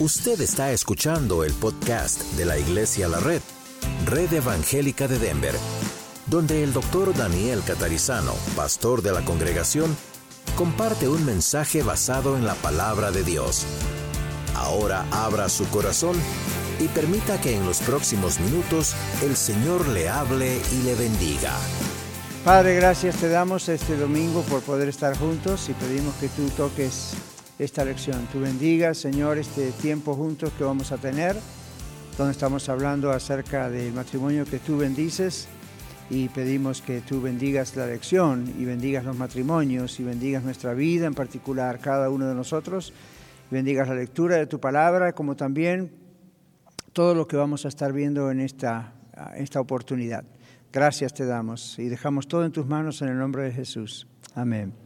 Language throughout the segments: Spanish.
Usted está escuchando el podcast de la Iglesia La Red, Red Evangélica de Denver, donde el doctor Daniel Catarizano, pastor de la congregación, comparte un mensaje basado en la palabra de Dios. Ahora abra su corazón y permita que en los próximos minutos el Señor le hable y le bendiga. Padre, gracias te damos este domingo por poder estar juntos y pedimos que tú toques esta lección. Tú bendigas, Señor, este tiempo juntos que vamos a tener, donde estamos hablando acerca del matrimonio que tú bendices y pedimos que tú bendigas la lección y bendigas los matrimonios y bendigas nuestra vida en particular, cada uno de nosotros, bendigas la lectura de tu palabra, como también todo lo que vamos a estar viendo en esta, esta oportunidad. Gracias te damos y dejamos todo en tus manos en el nombre de Jesús. Amén.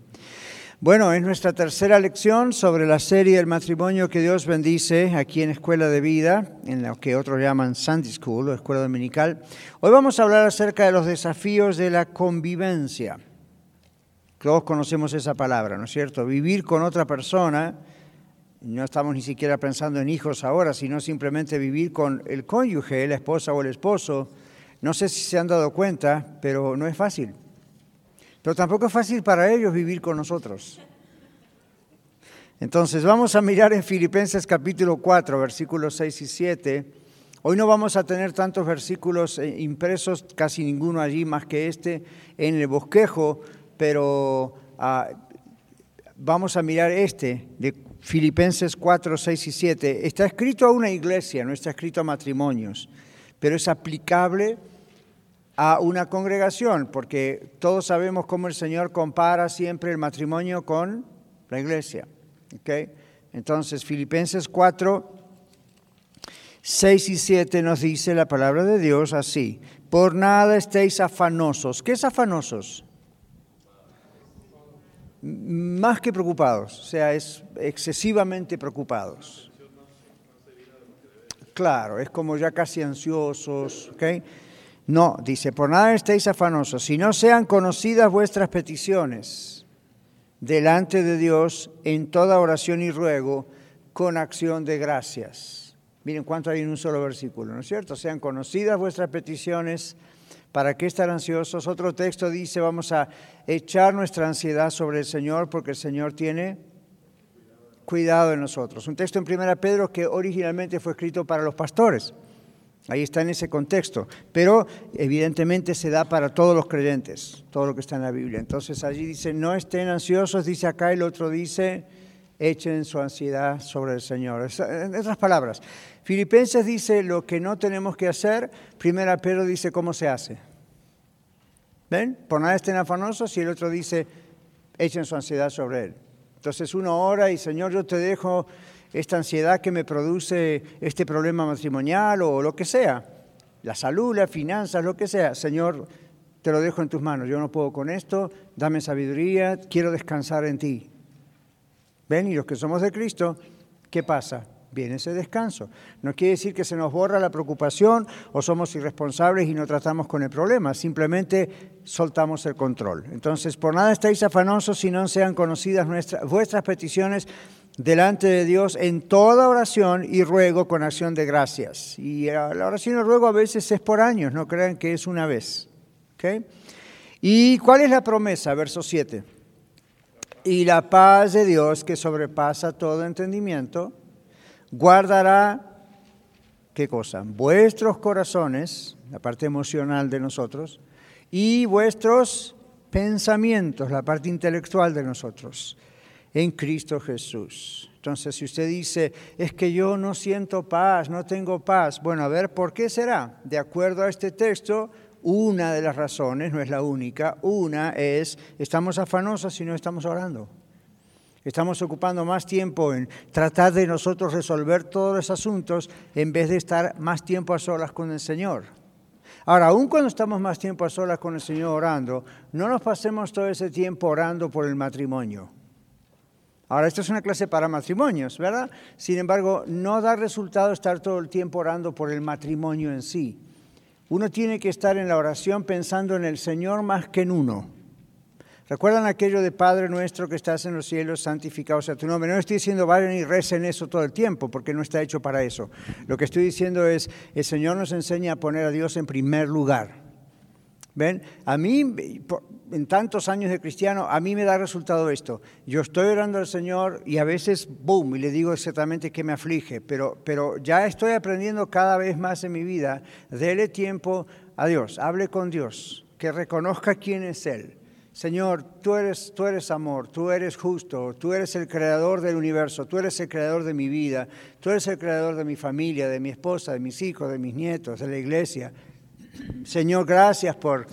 Bueno, es nuestra tercera lección sobre la serie El matrimonio que Dios bendice aquí en Escuela de Vida, en lo que otros llaman Sunday School o Escuela Dominical. Hoy vamos a hablar acerca de los desafíos de la convivencia. Todos conocemos esa palabra, ¿no es cierto? Vivir con otra persona, no estamos ni siquiera pensando en hijos ahora, sino simplemente vivir con el cónyuge, la esposa o el esposo. No sé si se han dado cuenta, pero no es fácil. Pero tampoco es fácil para ellos vivir con nosotros. Entonces vamos a mirar en Filipenses capítulo 4, versículos 6 y 7. Hoy no vamos a tener tantos versículos eh, impresos, casi ninguno allí más que este en el bosquejo, pero ah, vamos a mirar este de Filipenses 4, 6 y 7. Está escrito a una iglesia, no está escrito a matrimonios, pero es aplicable a una congregación, porque todos sabemos cómo el Señor compara siempre el matrimonio con la iglesia. ¿okay? Entonces, Filipenses 4, 6 y 7 nos dice la palabra de Dios así, por nada estéis afanosos. ¿Qué es afanosos? Más que preocupados, o sea, es excesivamente preocupados. Claro, es como ya casi ansiosos, ¿ok? No, dice, por nada estéis afanosos, si no sean conocidas vuestras peticiones delante de Dios en toda oración y ruego con acción de gracias. Miren cuánto hay en un solo versículo, ¿no es cierto? Sean conocidas vuestras peticiones. ¿Para qué estar ansiosos? Otro texto dice, vamos a echar nuestra ansiedad sobre el Señor porque el Señor tiene cuidado de nosotros. Un texto en 1 Pedro que originalmente fue escrito para los pastores. Ahí está en ese contexto, pero evidentemente se da para todos los creyentes, todo lo que está en la Biblia. Entonces allí dice, no estén ansiosos, dice acá, el otro dice, echen su ansiedad sobre el Señor. En otras palabras, Filipenses dice lo que no tenemos que hacer, Primera Pedro dice cómo se hace. ¿Ven? Por nada estén afanosos y el otro dice, echen su ansiedad sobre él. Entonces uno ora y Señor, yo te dejo esta ansiedad que me produce este problema matrimonial o lo que sea, la salud, las finanzas, lo que sea. Señor, te lo dejo en tus manos, yo no puedo con esto, dame sabiduría, quiero descansar en ti. Ven, y los que somos de Cristo, ¿qué pasa? Viene ese descanso. No quiere decir que se nos borra la preocupación o somos irresponsables y no tratamos con el problema, simplemente soltamos el control. Entonces, por nada estáis afanosos si no sean conocidas nuestras, vuestras peticiones delante de Dios en toda oración y ruego con acción de gracias. Y la oración y ruego a veces es por años, no crean que es una vez. ¿Y cuál es la promesa? Verso 7. Y la paz de Dios que sobrepasa todo entendimiento, guardará, ¿qué cosa? Vuestros corazones, la parte emocional de nosotros, y vuestros pensamientos, la parte intelectual de nosotros en Cristo Jesús. Entonces, si usted dice, es que yo no siento paz, no tengo paz, bueno, a ver, ¿por qué será? De acuerdo a este texto, una de las razones, no es la única, una es, estamos afanosos y no estamos orando. Estamos ocupando más tiempo en tratar de nosotros resolver todos los asuntos en vez de estar más tiempo a solas con el Señor. Ahora, aun cuando estamos más tiempo a solas con el Señor orando, no nos pasemos todo ese tiempo orando por el matrimonio. Ahora, esto es una clase para matrimonios, ¿verdad? Sin embargo, no da resultado estar todo el tiempo orando por el matrimonio en sí. Uno tiene que estar en la oración pensando en el Señor más que en uno. ¿Recuerdan aquello de Padre nuestro que estás en los cielos, santificado sea tu nombre? No estoy diciendo vayan y recen eso todo el tiempo, porque no está hecho para eso. Lo que estoy diciendo es, el Señor nos enseña a poner a Dios en primer lugar. ¿Ven? A mí, en tantos años de cristiano, a mí me da resultado esto. Yo estoy orando al Señor y a veces, boom, y le digo exactamente qué me aflige, pero, pero ya estoy aprendiendo cada vez más en mi vida. Dele tiempo a Dios, hable con Dios, que reconozca quién es Él Señor, tú eres, tú eres amor, tú eres justo, tú eres el creador del universo, tú eres el creador de mi vida, tú eres el creador de mi familia, de mi esposa, de mis hijos, de mis nietos, de la iglesia. Señor, gracias por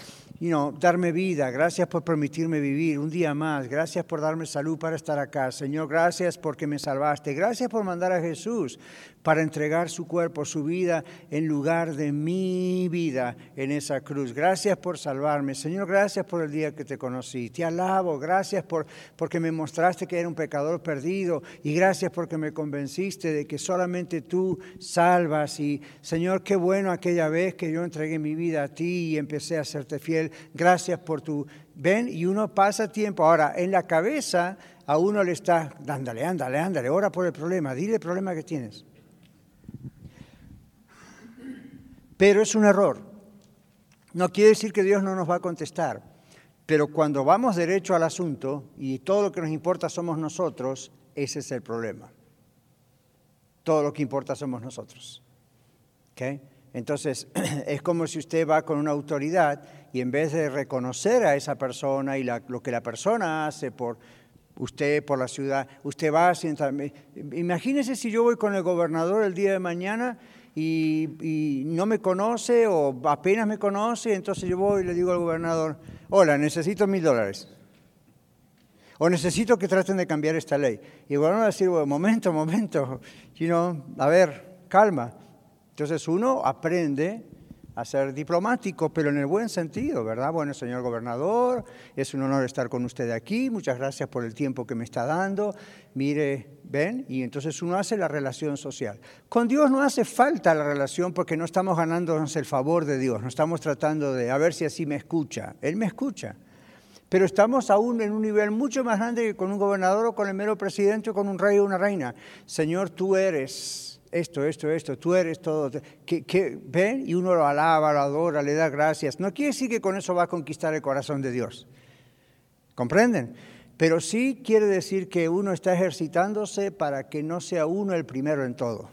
darme vida, gracias por permitirme vivir un día más, gracias por darme salud para estar acá. Señor, gracias porque me salvaste, gracias por mandar a Jesús para entregar su cuerpo, su vida, en lugar de mi vida en esa cruz. Gracias por salvarme. Señor, gracias por el día que te conocí. Te alabo, gracias por, porque me mostraste que era un pecador perdido y gracias porque me convenciste de que solamente tú salvas. Y Señor, qué bueno aquella vez que yo entregué mi vida a ti y empecé a serte fiel. Gracias por tu... Ven, y uno pasa tiempo. Ahora, en la cabeza a uno le está, ándale, ándale, ándale, ora por el problema, dile el problema que tienes. Pero es un error. No quiere decir que Dios no nos va a contestar, pero cuando vamos derecho al asunto y todo lo que nos importa somos nosotros, ese es el problema. Todo lo que importa somos nosotros. Entonces, es como si usted va con una autoridad y en vez de reconocer a esa persona y lo que la persona hace por usted, por la ciudad, usted va a sentarme. Imagínese si yo voy con el gobernador el día de mañana y, no me conoce o apenas me conoce, entonces yo voy y le digo al gobernador, hola, necesito mil dólares. O necesito que traten de cambiar esta ley. Y el gobernador va a decir, momento, momento, you a ver, calma. Entonces uno aprende a ser diplomático, pero en el buen sentido, ¿verdad? Bueno, señor gobernador, es un honor estar con usted aquí, muchas gracias por el tiempo que me está dando, mire, ven, y entonces uno hace la relación social. Con Dios no hace falta la relación porque no estamos ganándonos el favor de Dios, no estamos tratando de a ver si así me escucha, Él me escucha. Pero estamos aún en un nivel mucho más grande que con un gobernador o con el mero presidente o con un rey o una reina. Señor, tú eres esto, esto, esto, tú eres todo. Que, ven y uno lo alaba, lo adora, le da gracias. No quiere decir que con eso va a conquistar el corazón de Dios. ¿Comprenden? Pero sí quiere decir que uno está ejercitándose para que no sea uno el primero en todo.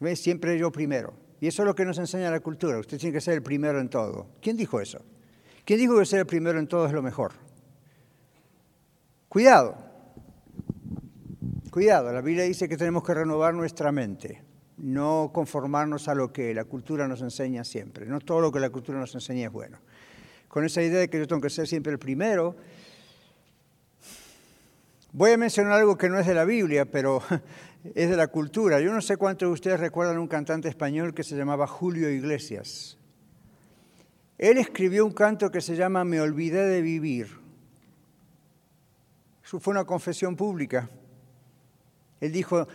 ¿Ves? Siempre yo primero. Y eso es lo que nos enseña la cultura. Usted tiene que ser el primero en todo. ¿Quién dijo eso? ¿Quién dijo que ser el primero en todo es lo mejor? Cuidado. Cuidado, la Biblia dice que tenemos que renovar nuestra mente, no conformarnos a lo que la cultura nos enseña siempre. No todo lo que la cultura nos enseña es bueno. Con esa idea de que yo tengo que ser siempre el primero, voy a mencionar algo que no es de la Biblia, pero es de la cultura. Yo no sé cuántos de ustedes recuerdan un cantante español que se llamaba Julio Iglesias. Él escribió un canto que se llama Me olvidé de vivir. Eso fue una confesión pública. Él dijo,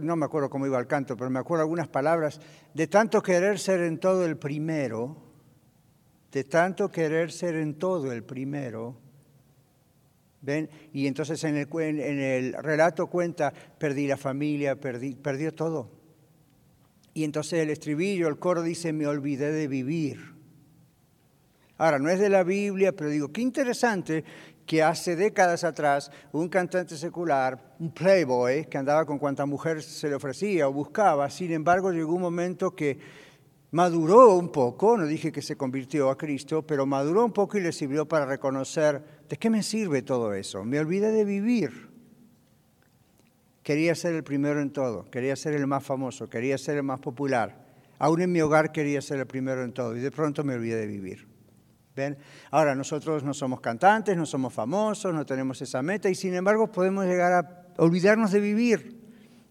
no me acuerdo cómo iba el canto, pero me acuerdo algunas palabras, de tanto querer ser en todo el primero, de tanto querer ser en todo el primero, ¿ven? Y entonces en el, en el relato cuenta, perdí la familia, perdí, perdió todo. Y entonces el estribillo, el coro dice, me olvidé de vivir. Ahora, no es de la Biblia, pero digo, qué interesante que hace décadas atrás un cantante secular, un playboy, que andaba con cuanta mujer se le ofrecía o buscaba, sin embargo llegó un momento que maduró un poco, no dije que se convirtió a Cristo, pero maduró un poco y le sirvió para reconocer, ¿de qué me sirve todo eso? Me olvidé de vivir. Quería ser el primero en todo, quería ser el más famoso, quería ser el más popular. Aún en mi hogar quería ser el primero en todo y de pronto me olvidé de vivir. ¿Ven? Ahora, nosotros no somos cantantes, no somos famosos, no tenemos esa meta y sin embargo podemos llegar a olvidarnos de vivir.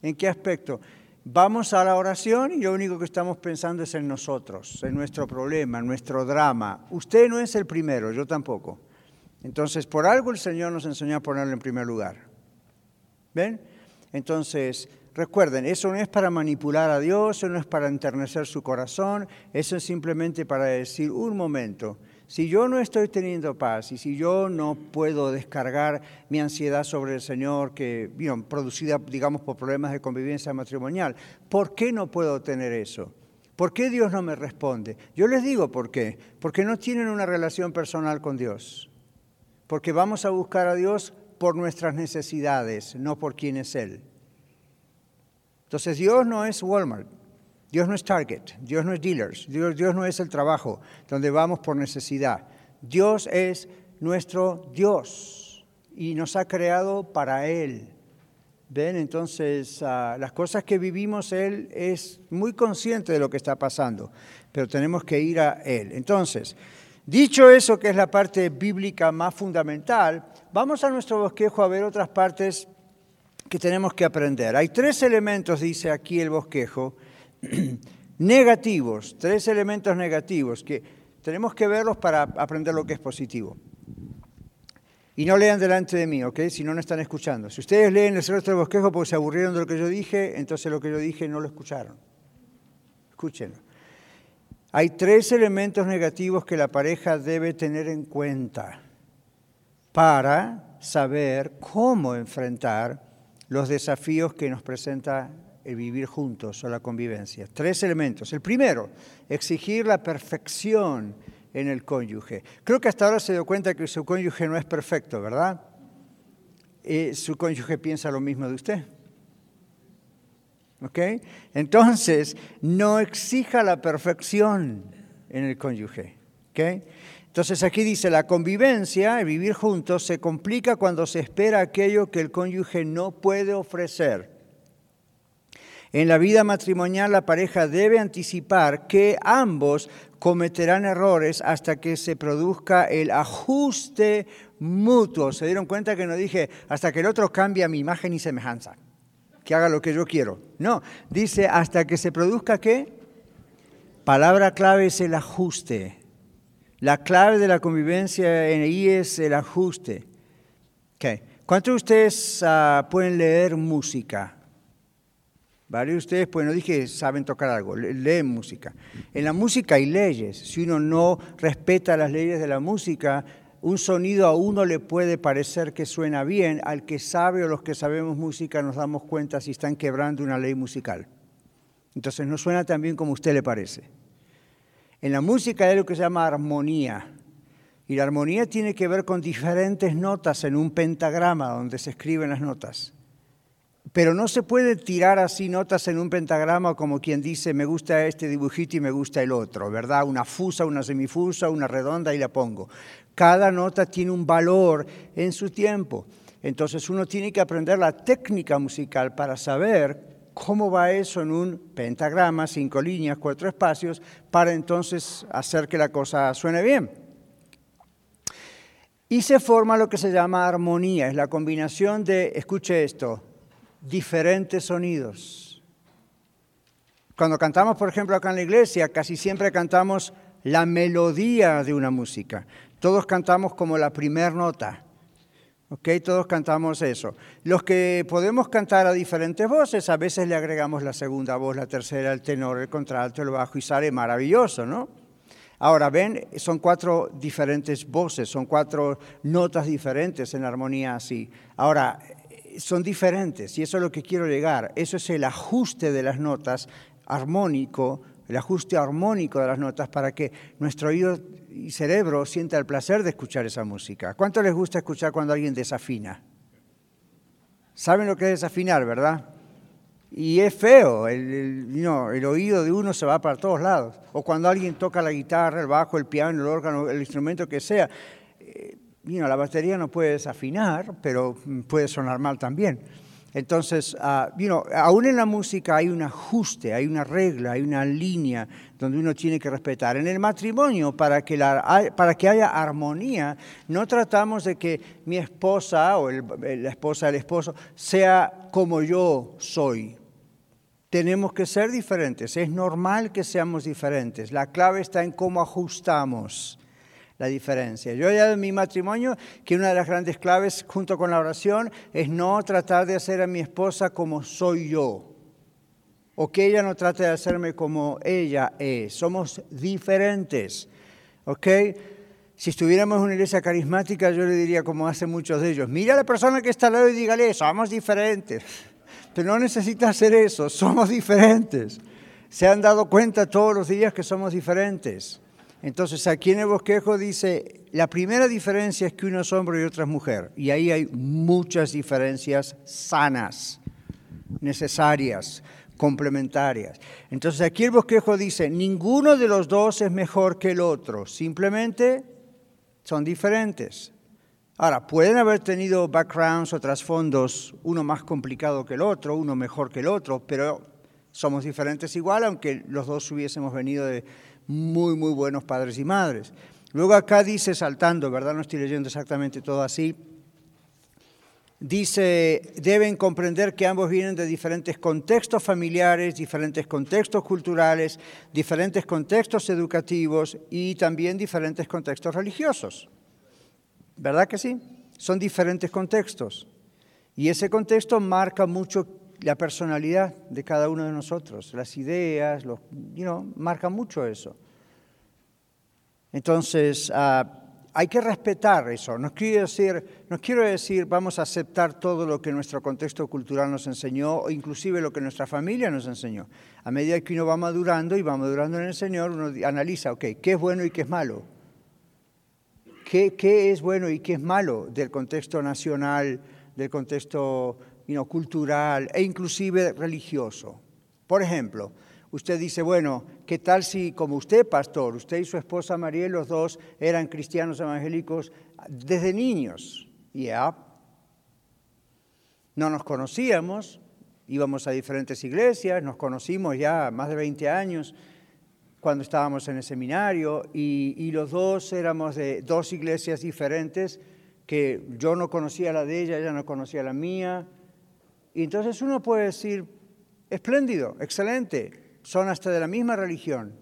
¿En qué aspecto? Vamos a la oración y lo único que estamos pensando es en nosotros, en nuestro problema, en nuestro drama. Usted no es el primero, yo tampoco. Entonces, por algo el Señor nos enseñó a ponerlo en primer lugar. ¿Ven? Entonces, recuerden, eso no es para manipular a Dios, eso no es para enternecer su corazón, eso es simplemente para decir, un momento, Si yo no estoy teniendo paz y si yo no puedo descargar mi ansiedad sobre el Señor, que, producida, digamos, por problemas de convivencia matrimonial, ¿por qué no puedo tener eso? ¿Por qué Dios no me responde? Yo les digo por qué. Porque no tienen una relación personal con Dios. Porque vamos a buscar a Dios por nuestras necesidades, no por quién es Él. Entonces Dios no es Walmart, Dios no es Target, Dios no es Dealers, Dios, Dios no es el trabajo donde vamos por necesidad. Dios es nuestro Dios y nos ha creado para Él. ¿Ven? Entonces, ah, las cosas que vivimos, Él es muy consciente de lo que está pasando, pero tenemos que ir a Él. Entonces, dicho eso, que es la parte bíblica más fundamental, vamos a nuestro bosquejo a ver otras partes que tenemos que aprender. Hay tres elementos, dice aquí el bosquejo, negativos, tres elementos negativos que tenemos que verlos para aprender lo que es positivo. Y no lean delante de mí, ¿ok? Si no, no están escuchando. Si ustedes leen el resto del bosquejo porque se aburrieron de lo que yo dije, entonces lo que yo dije no lo escucharon. Escúchenlo. Hay tres elementos negativos que la pareja debe tener en cuenta para saber cómo enfrentar los desafíos que nos presenta el vivir juntos o la convivencia. Tres elementos. El primero, exigir la perfección en el cónyuge. Creo que hasta ahora se dio cuenta que su cónyuge no es perfecto, ¿verdad? Y su cónyuge piensa lo mismo de usted. ¿Ok? Entonces, no exija la perfección en el cónyuge. ¿Ok? Entonces aquí dice, la convivencia, el vivir juntos, se complica cuando se espera aquello que el cónyuge no puede ofrecer. En la vida matrimonial la pareja debe anticipar que ambos cometerán errores hasta que se produzca el ajuste mutuo. ¿Se dieron cuenta que no dije hasta que el otro cambie mi imagen y semejanza? Que haga lo que yo quiero. No, dice hasta que se produzca qué? Palabra clave es el ajuste. La clave de la convivencia en ahí es el ajuste. ¿Cuántos de ustedes ah, pueden leer música? De ustedes, pues no dije saben tocar algo, leen música. En la música hay leyes. Si uno no respeta las leyes de la música, un sonido a uno le puede parecer que suena bien, al que sabe o los que sabemos música nos damos cuenta si están quebrando una ley musical. Entonces no suena tan bien como a usted le parece. En la música hay lo que se llama armonía. Y la armonía tiene que ver con diferentes notas en un pentagrama donde se escriben las notas. Pero no se puede tirar así notas en un pentagrama como quien dice, me gusta este dibujito y me gusta el otro, ¿verdad? Una fusa, una semifusa, una redonda y la pongo. Cada nota tiene un valor en su tiempo. Entonces uno tiene que aprender la técnica musical para saber ¿Cómo va eso en un pentagrama, cinco líneas, cuatro espacios, para entonces hacer que la cosa suene bien? Y se forma lo que se llama armonía, es la combinación de, escuche esto, diferentes sonidos. Cuando cantamos, por ejemplo, acá en la iglesia, casi siempre cantamos la melodía de una música. Todos cantamos como la primera nota. ¿Ok? Todos cantamos eso. Los que podemos cantar a diferentes voces, a veces le agregamos la segunda voz, la tercera, el tenor, el contralto, el bajo y sale maravilloso, ¿no? Ahora, ven, son cuatro diferentes voces, son cuatro notas diferentes en armonía así. Ahora, son diferentes y eso es lo que quiero llegar. Eso es el ajuste de las notas armónico, el ajuste armónico de las notas para que nuestro oído y cerebro sienta el placer de escuchar esa música. ¿Cuánto les gusta escuchar cuando alguien desafina? Saben lo que es desafinar, ¿verdad? Y es feo, el, el, oído de uno se va para todos lados. O cuando alguien toca la guitarra, el bajo, el piano, el órgano, el instrumento que sea. Eh, la batería no puede desafinar, pero puede sonar mal también. Entonces, uh, aún en la música hay un ajuste, hay una regla, hay una línea donde uno tiene que respetar. En el matrimonio, para que, para que haya armonía, no tratamos de que mi esposa o la esposa del esposo sea como yo soy. Tenemos que ser diferentes, es normal que seamos diferentes. La clave está en cómo ajustamos la diferencia. Yo ya en mi matrimonio que una de las grandes claves junto con la oración es no tratar de hacer a mi esposa como soy yo o que ella no trate de hacerme como ella es. Somos diferentes, ¿ok? si estuviéramos en una iglesia carismática, yo le diría como hacen muchos de ellos, mira a la persona que está al lado y dígale, somos diferentes. Pero no necesita hacer eso, somos diferentes. Se han dado cuenta todos los días que somos diferentes. Entonces aquí en el bosquejo dice, la primera diferencia es que uno es hombre y otro es mujer. Y ahí hay muchas diferencias sanas, necesarias, complementarias. Entonces aquí el bosquejo dice, ninguno de los dos es mejor que el otro, simplemente son diferentes. Ahora, pueden haber tenido backgrounds o trasfondos, uno más complicado que el otro, uno mejor que el otro, pero somos diferentes igual, aunque los dos hubiésemos venido de muy, muy buenos padres y madres. Luego acá dice, saltando, ¿verdad? No estoy leyendo exactamente todo así. Dice, deben comprender que ambos vienen de diferentes contextos familiares, diferentes contextos culturales, diferentes contextos educativos y también diferentes contextos religiosos. ¿Verdad que sí? Son diferentes contextos. Y ese contexto marca mucho la personalidad de cada uno de nosotros, las ideas, los, you marca mucho eso. Entonces, ah, hay que respetar eso. No quiero, decir, no quiero decir vamos a aceptar todo lo que nuestro contexto cultural nos enseñó, o inclusive lo que nuestra familia nos enseñó. A medida que uno va madurando y va madurando en el Señor, uno analiza, ok, ¿qué es bueno y qué es malo? ¿Qué, qué es bueno y qué es malo del contexto nacional, del contexto cultural e inclusive religioso. Por ejemplo, usted dice, bueno, ¿qué tal si como usted, pastor, usted y su esposa María, los dos eran cristianos evangélicos desde niños? Ya. No nos conocíamos, íbamos a diferentes iglesias, nos conocimos ya más de 20 años cuando estábamos en el seminario y, y los dos éramos de dos iglesias diferentes que yo no conocía la de ella, ella no conocía la mía, y entonces uno puede decir, espléndido, excelente, son hasta de la misma religión.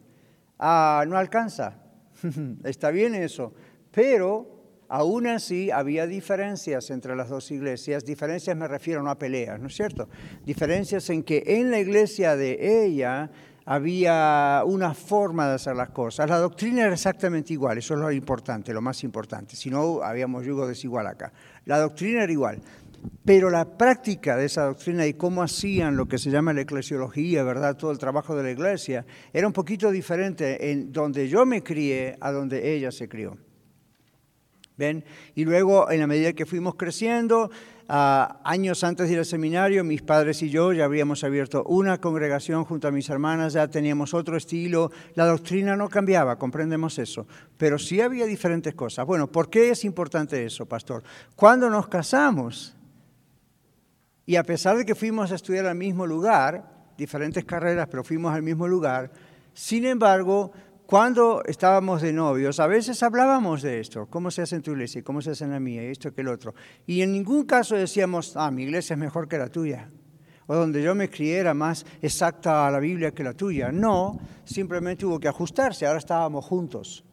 Ah, no alcanza, está bien eso, pero aún así había diferencias entre las dos iglesias, diferencias me refiero no a peleas, ¿no es cierto? Diferencias en que en la iglesia de ella había una forma de hacer las cosas. La doctrina era exactamente igual, eso es lo importante, lo más importante, si no habíamos yugo desigual acá. La doctrina era igual, pero la práctica de esa doctrina y cómo hacían lo que se llama la eclesiología, ¿verdad? Todo el trabajo de la iglesia, era un poquito diferente en donde yo me crié a donde ella se crió. ¿Ven? Y luego, en la medida que fuimos creciendo, años antes de ir al seminario, mis padres y yo ya habíamos abierto una congregación junto a mis hermanas, ya teníamos otro estilo, la doctrina no cambiaba, comprendemos eso, pero sí había diferentes cosas. Bueno, ¿por qué es importante eso, pastor? Cuando nos casamos, y a pesar de que fuimos a estudiar al mismo lugar, diferentes carreras, pero fuimos al mismo lugar, sin embargo, cuando estábamos de novios, a veces hablábamos de esto, cómo se hace en tu iglesia, cómo se hace en la mía, esto que el otro. Y en ningún caso decíamos, ah, mi iglesia es mejor que la tuya, o donde yo me crié era más exacta a la Biblia que la tuya. No, simplemente hubo que ajustarse, ahora estábamos juntos.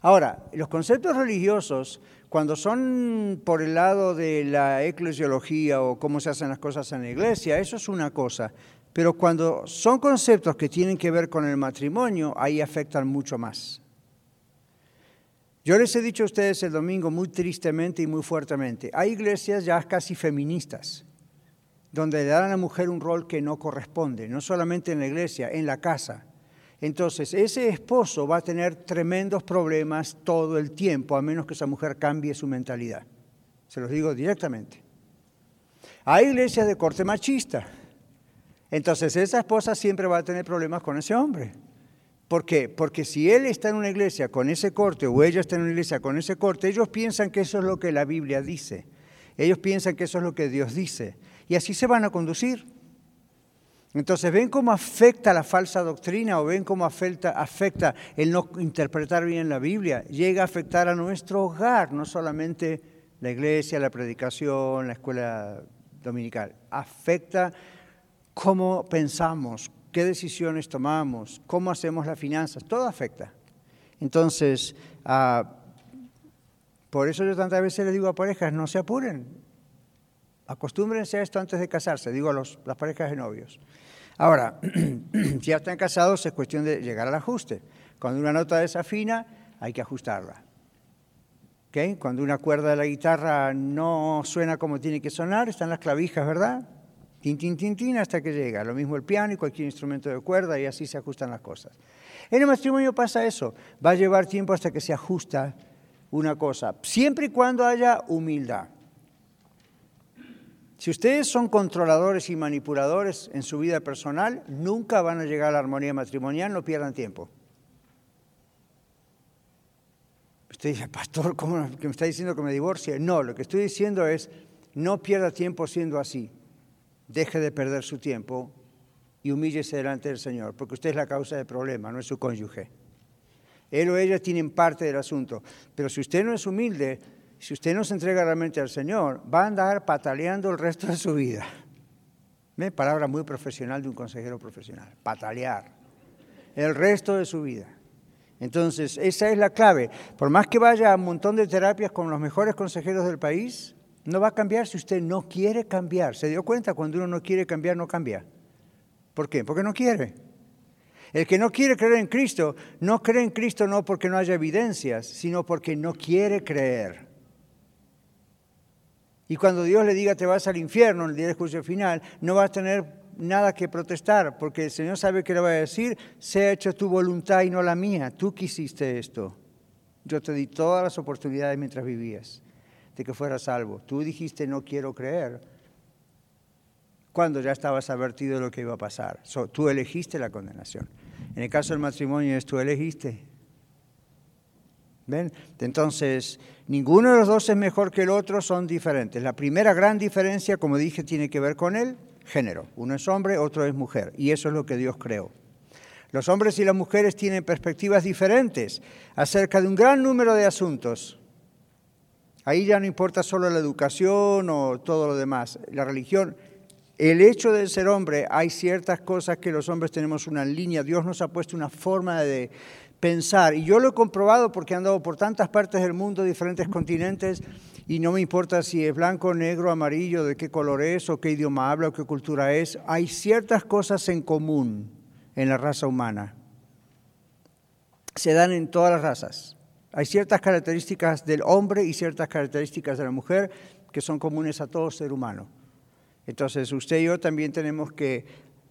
Ahora, los conceptos religiosos cuando son por el lado de la eclesiología o cómo se hacen las cosas en la iglesia, eso es una cosa. Pero cuando son conceptos que tienen que ver con el matrimonio, ahí afectan mucho más. Yo les he dicho a ustedes el domingo muy tristemente y muy fuertemente, hay iglesias ya casi feministas, donde le dan a la mujer un rol que no corresponde, no solamente en la iglesia, en la casa. Entonces, ese esposo va a tener tremendos problemas todo el tiempo, a menos que esa mujer cambie su mentalidad. Se los digo directamente. Hay iglesias de corte machista. Entonces, esa esposa siempre va a tener problemas con ese hombre. ¿Por qué? Porque si él está en una iglesia con ese corte o ella está en una iglesia con ese corte, ellos piensan que eso es lo que la Biblia dice. Ellos piensan que eso es lo que Dios dice. Y así se van a conducir. Entonces, ¿ven cómo afecta la falsa doctrina o ven cómo afecta, afecta el no interpretar bien la Biblia? Llega a afectar a nuestro hogar, no solamente la iglesia, la predicación, la escuela dominical. Afecta cómo pensamos, qué decisiones tomamos, cómo hacemos las finanzas, todo afecta. Entonces, ah, por eso yo tantas veces les digo a parejas, no se apuren, acostúmbrense a esto antes de casarse, digo a los, las parejas de novios. Ahora, si ya están casados es cuestión de llegar al ajuste. Cuando una nota desafina, hay que ajustarla. ¿Okay? Cuando una cuerda de la guitarra no suena como tiene que sonar, están las clavijas, ¿verdad? Tin, tin, tin, tin, hasta que llega. Lo mismo el piano y cualquier instrumento de cuerda y así se ajustan las cosas. En el matrimonio pasa eso. Va a llevar tiempo hasta que se ajusta una cosa, siempre y cuando haya humildad. Si ustedes son controladores y manipuladores en su vida personal, nunca van a llegar a la armonía matrimonial, no pierdan tiempo. Usted dice, pastor, ¿cómo que me está diciendo que me divorcie? No, lo que estoy diciendo es, no pierda tiempo siendo así. Deje de perder su tiempo y humíllese delante del Señor, porque usted es la causa del problema, no es su cónyuge. Él o ella tienen parte del asunto, pero si usted no es humilde, si usted no se entrega realmente al Señor, va a andar pataleando el resto de su vida. ¿Ve? Palabra muy profesional de un consejero profesional, patalear el resto de su vida. Entonces, esa es la clave. Por más que vaya a un montón de terapias con los mejores consejeros del país, no va a cambiar si usted no quiere cambiar. ¿Se dio cuenta? Cuando uno no quiere cambiar, no cambia. ¿Por qué? Porque no quiere. El que no quiere creer en Cristo, no cree en Cristo no porque no haya evidencias, sino porque no quiere creer. Y cuando Dios le diga te vas al infierno el día del juicio final, no va a tener nada que protestar, porque el Señor sabe que le va a decir, sea hecho tu voluntad y no la mía, tú quisiste esto. Yo te di todas las oportunidades mientras vivías de que fueras salvo. Tú dijiste no quiero creer cuando ya estabas advertido de lo que iba a pasar. tú elegiste la condenación. En el caso del matrimonio es tú elegiste. ¿Ven? Entonces, ninguno de los dos es mejor que el otro, son diferentes. La primera gran diferencia, como dije, tiene que ver con el género. Uno es hombre, otro es mujer. Y eso es lo que Dios creó. Los hombres y las mujeres tienen perspectivas diferentes acerca de un gran número de asuntos. Ahí ya no importa solo la educación o todo lo demás. La religión, el hecho de ser hombre, hay ciertas cosas que los hombres tenemos una línea. Dios nos ha puesto una forma de, pensar. Y yo lo he comprobado porque he andado por tantas partes del mundo, diferentes continentes, y no me importa si es blanco, negro, amarillo, de qué color es, o qué idioma habla, o qué cultura es. Hay ciertas cosas en común en la raza humana. Se dan en todas las razas. Hay ciertas características del hombre y ciertas características de la mujer que son comunes a todo ser humano. Entonces, usted y yo también tenemos que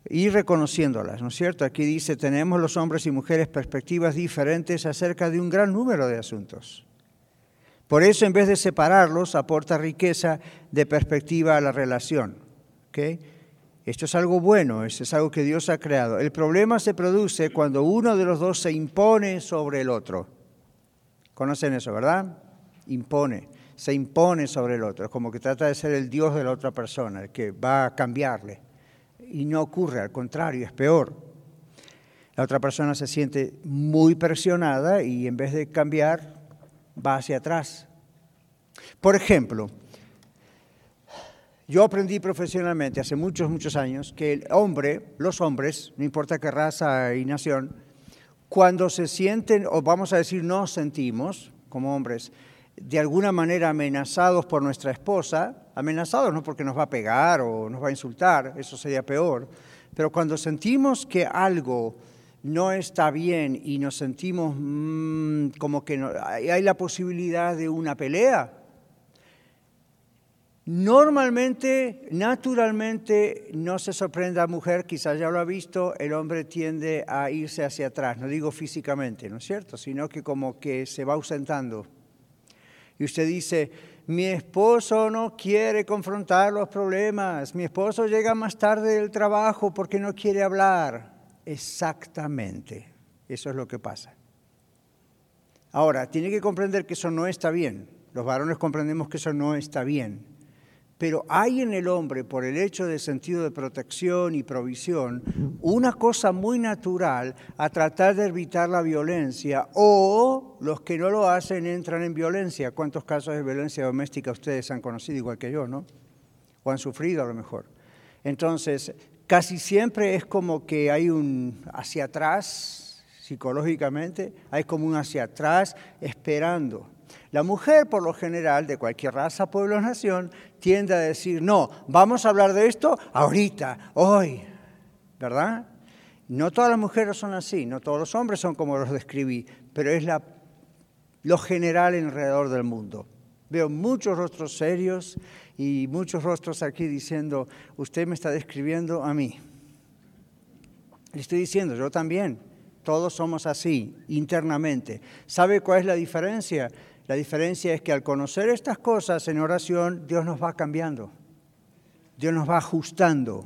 y reconociéndolas, ¿no es cierto? Aquí dice, tenemos los hombres y mujeres perspectivas diferentes acerca de un gran número de asuntos. Por eso, en vez de separarlos, aporta riqueza de perspectiva a la relación. Esto es algo bueno, esto es algo que Dios ha creado. El problema se produce cuando uno de los dos se impone sobre el otro. ¿Conocen eso, verdad? Impone, se impone sobre el otro, como que trata de ser el Dios de la otra persona, el que va a cambiarle y no ocurre, al contrario, es peor. La otra persona se siente muy presionada y en vez de cambiar, va hacia atrás. Por ejemplo, yo aprendí profesionalmente hace muchos, muchos años que el hombre, los hombres, no importa qué raza y nación, cuando se sienten, o vamos a decir nos sentimos como hombres, de alguna manera amenazados por nuestra esposa, amenazados no porque nos va a pegar o nos va a insultar, eso sería peor, pero cuando sentimos que algo no está bien y nos sentimos mm, como que hay la posibilidad de una pelea, normalmente, naturalmente, no se sorprende a la mujer, quizás ya lo ha visto, el hombre tiende a irse hacia atrás, no digo físicamente, ¿no es cierto?, sino que como que se va ausentando. Y usted dice, mi esposo no quiere confrontar los problemas, mi esposo llega más tarde del trabajo porque no quiere hablar. Exactamente, eso es lo que pasa. Ahora, tiene que comprender que eso no está bien. Los varones comprendemos que eso no está bien. Pero hay en el hombre, por el hecho de sentido de protección y provisión, una cosa muy natural a tratar de evitar la violencia o los que no lo hacen entran en violencia. ¿Cuántos casos de violencia doméstica ustedes han conocido igual que yo, no? O han sufrido a lo mejor. Entonces, casi siempre es como que hay un hacia atrás, psicológicamente, hay como un hacia atrás esperando. La mujer, por lo general, de cualquier raza, pueblo o nación, tiende a decir, no, vamos a hablar de esto ahorita, hoy, ¿verdad? No todas las mujeres son así, no todos los hombres son como los describí, pero es lo general alrededor del mundo. Veo muchos rostros serios y muchos rostros aquí diciendo, usted me está describiendo a mí. Le estoy diciendo, yo también. Todos somos así, internamente. ¿Sabe cuál es la diferencia? La diferencia es que al conocer estas cosas en oración, Dios nos va cambiando. Dios nos va ajustando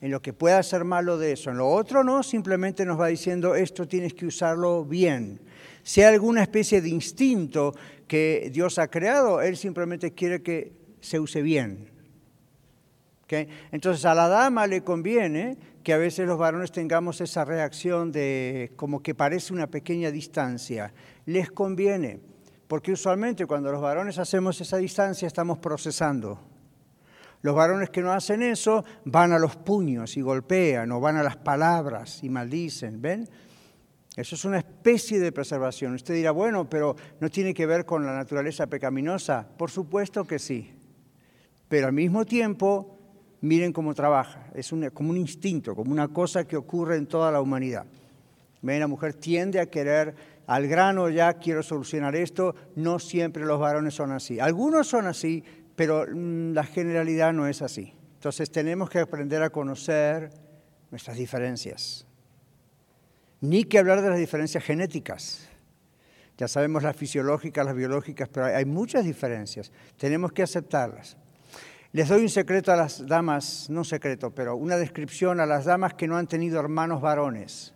en lo que pueda ser malo de eso. En lo otro no, simplemente nos va diciendo, esto tienes que usarlo bien. Si hay alguna especie de instinto que Dios ha creado, Él simplemente quiere que se use bien. Entonces a la dama le conviene que a veces los varones tengamos esa reacción de como que parece una pequeña distancia. Les conviene, porque usualmente cuando los varones hacemos esa distancia estamos procesando. Los varones que no hacen eso van a los puños y golpean o van a las palabras y maldicen, ¿ven? Eso es una especie de preservación. Usted dirá, bueno, pero no tiene que ver con la naturaleza pecaminosa. Por supuesto que sí. Pero al mismo tiempo miren cómo trabaja. Es como un instinto, como una cosa que ocurre en toda la humanidad. La mujer tiende a querer al grano, ya quiero solucionar esto. No siempre los varones son así. Algunos son así, pero mm, la generalidad no es así. Entonces tenemos que aprender a conocer nuestras diferencias. Ni que hablar de las diferencias genéticas. Ya sabemos las fisiológicas, las biológicas, pero hay muchas diferencias. Tenemos que aceptarlas. Les doy un secreto a las damas, no un secreto, pero una descripción a las damas que no han tenido hermanos varones.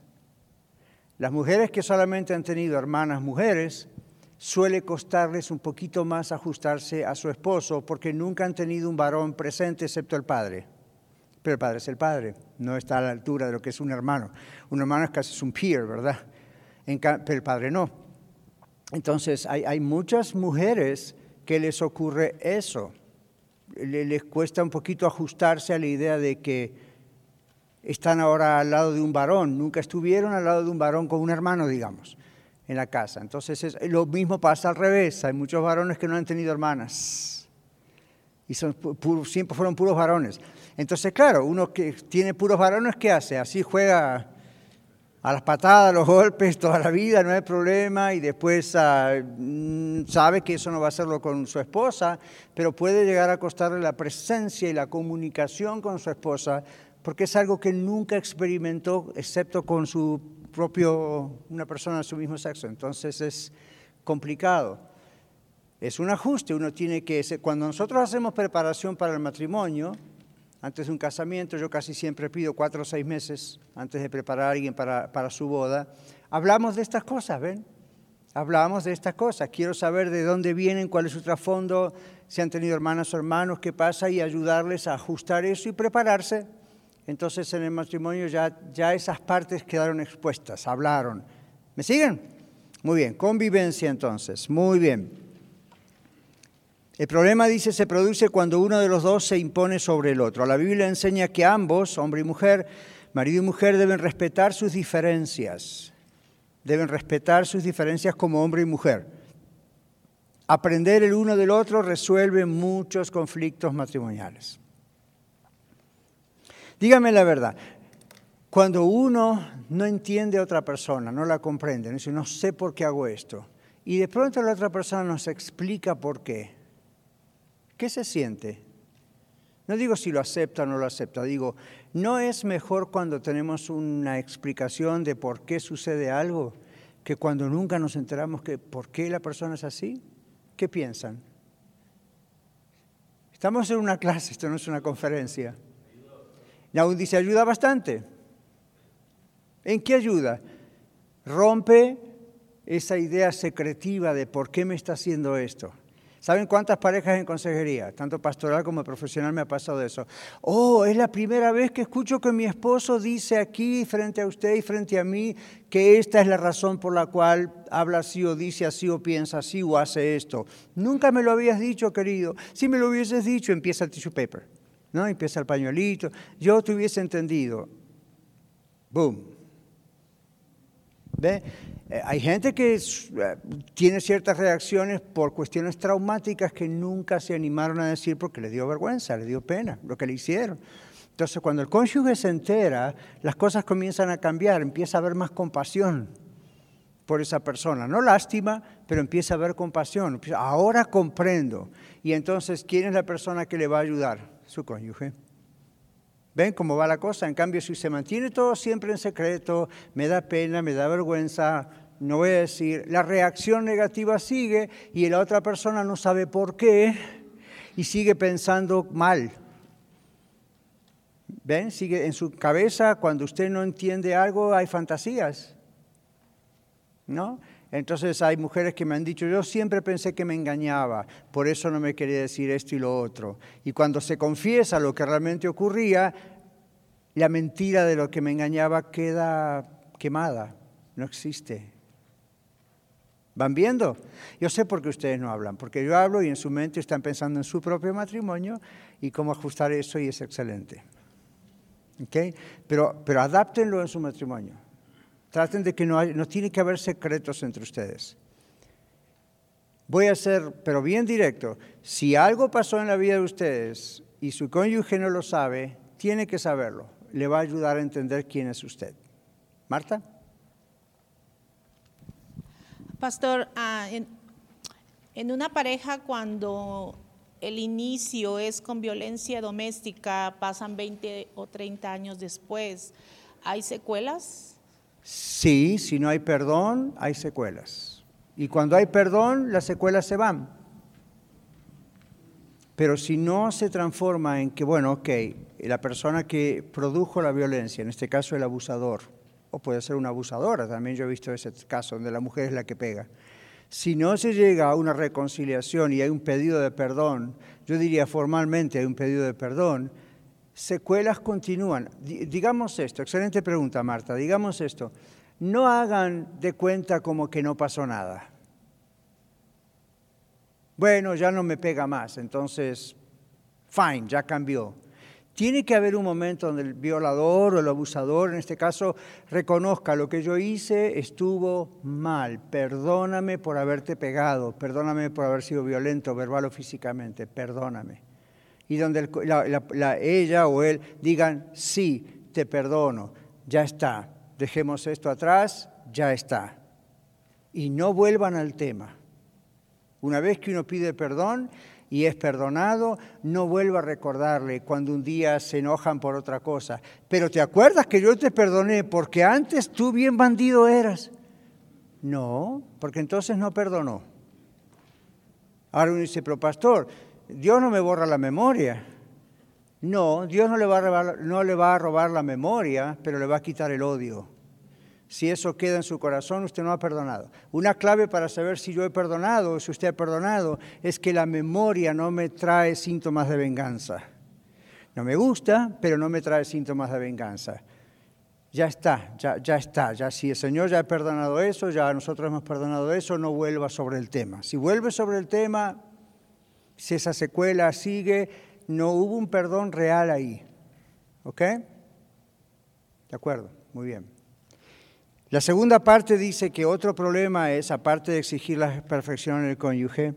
Las mujeres que solamente han tenido hermanas mujeres, suele costarles un poquito más ajustarse a su esposo porque nunca han tenido un varón presente excepto el padre. Pero el padre es el padre, no está a la altura de lo que es un hermano. Un hermano es casi un peer, ¿verdad? pero el padre no. Entonces hay, hay muchas mujeres que les ocurre eso les cuesta un poquito ajustarse a la idea de que están ahora al lado de un varón, nunca estuvieron al lado de un varón con un hermano, digamos, en la casa. Entonces lo mismo pasa al revés, hay muchos varones que no han tenido hermanas y son siempre fueron puros varones. Entonces, claro, uno que tiene puros varones, ¿qué hace? Así juega a las patadas, a los golpes, toda la vida, no hay problema, y después ah, mm, sabe que eso no va a hacerlo con su esposa, pero puede llegar a costarle la presencia y la comunicación con su esposa, porque es algo que nunca experimentó excepto con su propio, una persona de su mismo sexo. Entonces es complicado. Es un ajuste, uno tiene que, cuando nosotros hacemos preparación para el matrimonio, antes de un casamiento, yo casi siempre pido cuatro o seis meses antes de preparar a alguien para, para su boda. Hablamos de estas cosas, ¿ven? Hablamos de estas cosas. Quiero saber de dónde vienen, cuál es su trasfondo, si han tenido hermanas o hermanos, qué pasa, y ayudarles a ajustar eso y prepararse. Entonces en el matrimonio ya, ya esas partes quedaron expuestas, hablaron. ¿Me siguen? Muy bien, convivencia entonces, muy bien. El problema, dice, se produce cuando uno de los dos se impone sobre el otro. La Biblia enseña que ambos, hombre y mujer, marido y mujer, deben respetar sus diferencias. Deben respetar sus diferencias como hombre y mujer. Aprender el uno del otro resuelve muchos conflictos matrimoniales. Dígame la verdad, cuando uno no entiende a otra persona, no la comprende, dice, no sé por qué hago esto, y de pronto la otra persona nos explica por qué, ¿Qué se siente? No digo si lo acepta o no lo acepta, digo, ¿no es mejor cuando tenemos una explicación de por qué sucede algo que cuando nunca nos enteramos que por qué la persona es así? ¿Qué piensan? Estamos en una clase, esto no es una conferencia. Y aún dice, ayuda bastante. ¿En qué ayuda? Rompe esa idea secretiva de por qué me está haciendo esto. ¿Saben cuántas parejas en consejería, tanto pastoral como profesional, me ha pasado eso? Oh, es la primera vez que escucho que mi esposo dice aquí, frente a usted y frente a mí, que esta es la razón por la cual habla así o dice así o piensa así o hace esto. Nunca me lo habías dicho, querido. Si me lo hubieses dicho, empieza el tissue paper, ¿no? Empieza el pañuelito. Yo te hubiese entendido. Boom. ¿Ve? Eh, hay gente que eh, tiene ciertas reacciones por cuestiones traumáticas que nunca se animaron a decir porque le dio vergüenza, le dio pena lo que le hicieron. Entonces, cuando el cónyuge se entera, las cosas comienzan a cambiar, empieza a haber más compasión, por esa persona. No lástima, pero empieza a ver compasión. Ahora comprendo. Y entonces, ¿quién es la persona que le va a ayudar? Su cónyuge. ¿Ven cómo va la cosa? En cambio, si se mantiene todo siempre en secreto, me da pena, me da vergüenza, no voy a decir, la reacción negativa sigue y la otra persona no sabe por qué y sigue pensando mal. ¿Ven? Sigue en su cabeza, cuando usted no entiende algo, hay fantasías. ¿No? Entonces hay mujeres que me han dicho, yo siempre pensé que me engañaba, por eso no me quería decir esto y lo otro. Y cuando se confiesa lo que realmente ocurría, la mentira de lo que me engañaba queda quemada, no existe. ¿Van viendo? Yo sé por qué ustedes no hablan, porque yo hablo y en su mente están pensando en su propio matrimonio y cómo ajustar eso y es excelente. ¿Okay? Pero, pero adáptenlo en su matrimonio. Traten de que no, no tiene que haber secretos entre ustedes. Voy a ser, pero bien directo, si algo pasó en la vida de ustedes y su cónyuge no lo sabe, tiene que saberlo. Le va a ayudar a entender quién es usted. Marta. Pastor, ah, en, en una pareja cuando el inicio es con violencia doméstica, pasan 20 o 30 años después, ¿hay secuelas? Sí, si no hay perdón, hay secuelas. Y cuando hay perdón, las secuelas se van. Pero si no se transforma en que, bueno, ok, la persona que produjo la violencia, en este caso el abusador, o puede ser una abusadora, también yo he visto ese caso donde la mujer es la que pega. Si no se llega a una reconciliación y hay un pedido de perdón, yo diría formalmente hay un pedido de perdón, secuelas continúan. Digamos esto, excelente pregunta Marta, digamos esto, no hagan de cuenta como que no pasó nada. Bueno, ya no me pega más, entonces, fine, ya cambió. Tiene que haber un momento donde el violador o el abusador, en este caso, reconozca lo que yo hice estuvo mal. Perdóname por haberte pegado, perdóname por haber sido violento, verbal o físicamente, perdóname y donde ella o él digan, sí, te perdono, ya está, dejemos esto atrás, ya está. Y no vuelvan al tema. Una vez que uno pide perdón y es perdonado, no vuelva a recordarle cuando un día se enojan por otra cosa. Pero te acuerdas que yo te perdoné porque antes tú bien bandido eras. No, porque entonces no perdonó. Ahora uno dice, pero pastor, Dios no me borra la memoria. No, Dios no le, va a robar, la memoria, pero le va a quitar el odio. Si eso queda en su corazón, usted no ha perdonado. Una clave para saber si yo he perdonado o si usted ha perdonado es que la memoria no me trae síntomas de venganza. No me gusta, pero no me trae síntomas de venganza. Ya está, ya, ya está. Ya si el Señor ya ha perdonado eso, ya nosotros hemos perdonado eso, no vuelva sobre el tema. Si vuelve sobre el tema, si esa secuela sigue, no hubo un perdón real ahí. ¿Ok? De acuerdo, muy bien. La segunda parte dice que otro problema es, aparte de exigir la perfección en el cónyuge,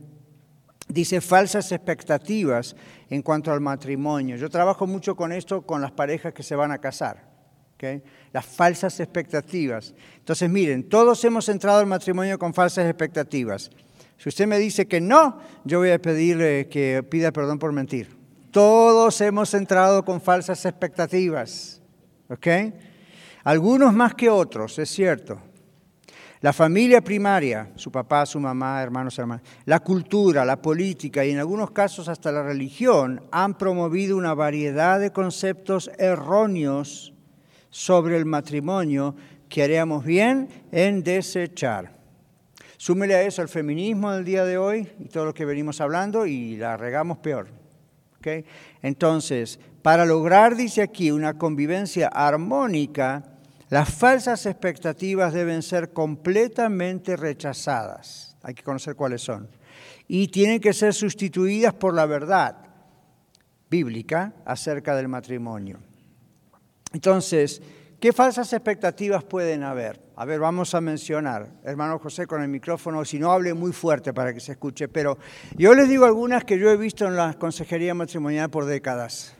dice falsas expectativas en cuanto al matrimonio. Yo trabajo mucho con esto con las parejas que se van a casar. ¿okay? Las falsas expectativas. Entonces, miren, todos hemos entrado al matrimonio con falsas expectativas. Si usted me dice que no, yo voy a pedirle que pida perdón por mentir. Todos hemos entrado con falsas expectativas, ¿ok? Algunos más que otros, es cierto. La familia primaria, su papá, su mamá, hermanos, hermanas, la cultura, la política y en algunos casos hasta la religión han promovido una variedad de conceptos erróneos sobre el matrimonio que haríamos bien en desechar. Súmele a eso el feminismo del día de hoy y todo lo que venimos hablando y la regamos peor. Entonces, para lograr, dice aquí, una convivencia armónica, las falsas expectativas deben ser completamente rechazadas. Hay que conocer cuáles son. Y tienen que ser sustituidas por la verdad bíblica acerca del matrimonio. Entonces, ¿qué falsas expectativas pueden haber? A ver, vamos a mencionar, hermano José con el micrófono, si no hable muy fuerte para que se escuche, pero yo les digo algunas que yo he visto en la consejería matrimonial por décadas.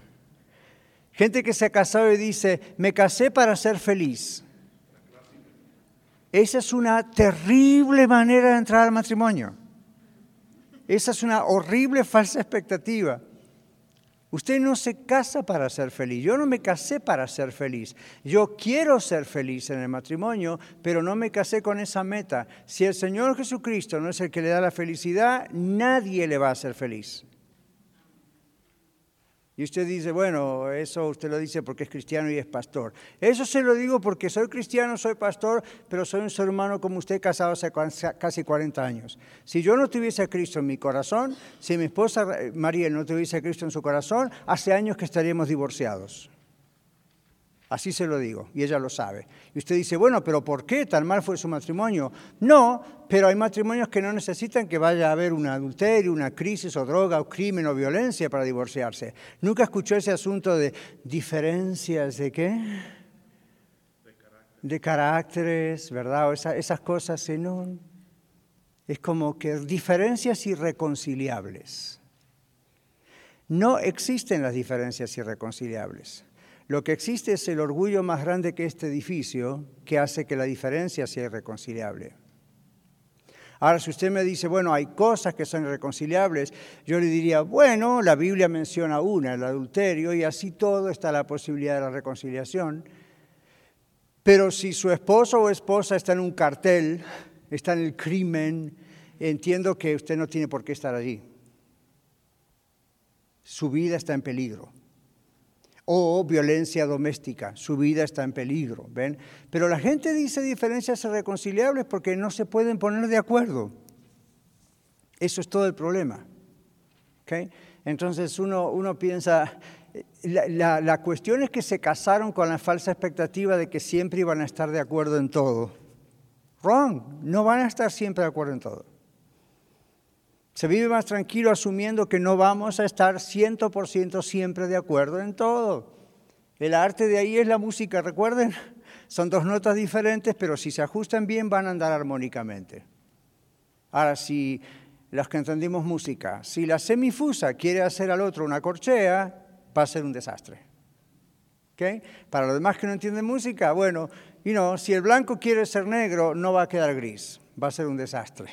Gente que se ha casado y dice, me casé para ser feliz. Esa es una terrible manera de entrar al matrimonio. Esa es una horrible falsa expectativa. Usted no se casa para ser feliz. Yo no me casé para ser feliz. Yo quiero ser feliz en el matrimonio, pero no me casé con esa meta. Si el Señor Jesucristo no es el que le da la felicidad, nadie le va a ser feliz. Y usted dice, bueno, eso usted lo dice porque es cristiano y es pastor. Eso se lo digo porque soy cristiano, soy pastor, pero soy un ser humano como usted casado hace casi 40 años. Si yo no tuviese a Cristo en mi corazón, si mi esposa María no tuviese a Cristo en su corazón, hace años que estaríamos divorciados. Así se lo digo, y ella lo sabe. Y usted dice, bueno, pero ¿por qué tan mal fue su matrimonio? No, pero hay matrimonios que no necesitan que vaya a haber un adulterio, una crisis o droga o crimen o violencia para divorciarse. ¿Nunca escuchó ese asunto de diferencias de qué? De, caracteres, ¿verdad? O esas cosas, no. Es como que diferencias irreconciliables. No existen las diferencias irreconciliables. Lo que existe es el orgullo más grande que este edificio que hace que la diferencia sea irreconciliable. Ahora, si usted me dice, bueno, hay cosas que son irreconciliables, yo le diría, bueno, la Biblia menciona una, el adulterio, y así todo está la posibilidad de la reconciliación. Pero si su esposo o esposa está en un cartel, está en el crimen, entiendo que usted no tiene por qué estar allí. Su vida está en peligro o violencia doméstica, su vida está en peligro, ¿ven? Pero la gente dice diferencias irreconciliables porque no se pueden poner de acuerdo. Eso es todo el problema. Entonces uno, uno piensa, la, la, cuestión es que se casaron con la falsa expectativa de que siempre iban a estar de acuerdo en todo. Wrong, no van a estar siempre de acuerdo en todo. Se vive más tranquilo asumiendo que no vamos a estar 100% siempre de acuerdo en todo. El arte de ahí es la música, recuerden, son dos notas diferentes, pero si se ajustan bien van a andar armónicamente. Ahora, si los que entendimos música, si la semifusa quiere hacer al otro una corchea, va a ser un desastre. ¿Okay? Para los demás que no entienden música, bueno, y no, si el blanco quiere ser negro, no va a quedar gris, va a ser un desastre.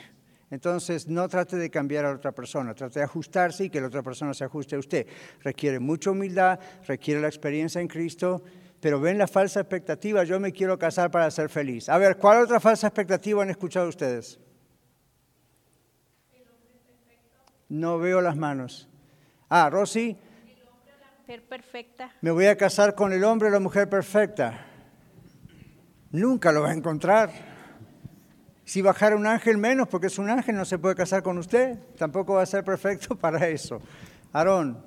Entonces, no trate de cambiar a la otra persona, trate de ajustarse y que la otra persona se ajuste a usted. Requiere mucha humildad, requiere la experiencia en Cristo, pero ven la falsa expectativa, yo me quiero casar para ser feliz. A ver, ¿cuál otra falsa expectativa han escuchado ustedes? No veo las manos. Ah, Rosy. Perfecta. Me voy a casar con el hombre o la mujer perfecta. Nunca lo va a encontrar. Si bajara un ángel menos, porque es un ángel, no se puede casar con usted, tampoco va a ser perfecto para eso. Aarón,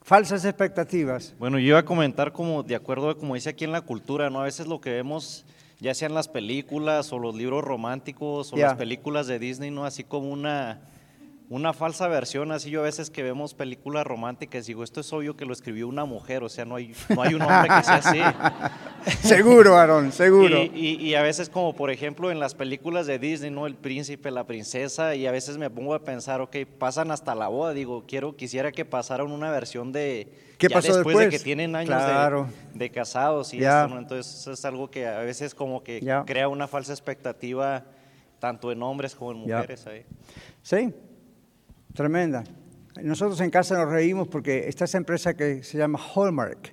falsas expectativas. Bueno, yo iba a comentar como de acuerdo a como dice aquí en la cultura, ¿no? A veces lo que vemos, ya sean las películas o los libros románticos o las películas de Disney, ¿no? Así como una una falsa versión, así yo a veces que vemos películas románticas digo, esto es obvio que lo escribió una mujer, o sea, no hay, no hay un hombre que sea así. seguro, Aaron, seguro. Y, a veces como por ejemplo en las películas de Disney, ¿no? El príncipe, la princesa, y a veces me pongo a pensar, ok, pasan hasta la boda, digo, quiero, quisiera que pasaran una versión de... ¿Qué pasó después, de que tienen años de, casados y esto, ¿no? Entonces es algo que a veces como que crea una falsa expectativa tanto en hombres como en mujeres ahí. Sí, Tremenda. Nosotros en casa nos reímos porque está esa empresa que se llama Hallmark.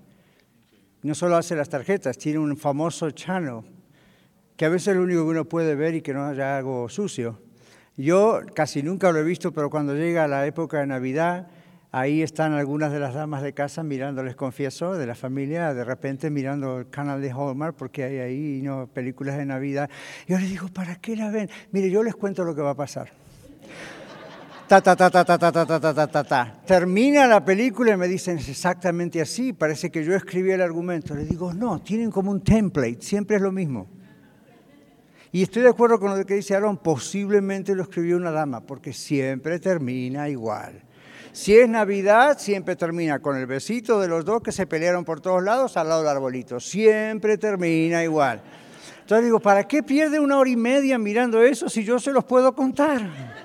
No solo hace las tarjetas, tiene un famoso channel que a veces es lo único que uno puede ver y que no haya algo sucio. Yo casi nunca lo he visto, pero cuando llega la época de Navidad, ahí están algunas de las damas de casa mirando, les confieso, de la familia, de repente mirando el canal de Hallmark, porque hay ahí ¿no? películas de Navidad. Yo les digo, ¿para qué la ven? Mire, yo les cuento lo que va a pasar ta, ta, ta, ta, ta, ta, ta, ta, ta, ta, ta. Termina la película y me dicen, es exactamente así, parece que yo escribí el argumento. Le digo, no, tienen como un template, siempre es lo mismo. Y estoy de acuerdo con lo que dice Aaron, posiblemente lo escribió una dama, porque siempre termina igual. Si es Navidad, siempre termina con el besito de los dos que se pelearon por todos lados al lado del arbolito. Siempre termina igual. Entonces digo, ¿para qué pierde una hora y media mirando eso si yo se los puedo contar?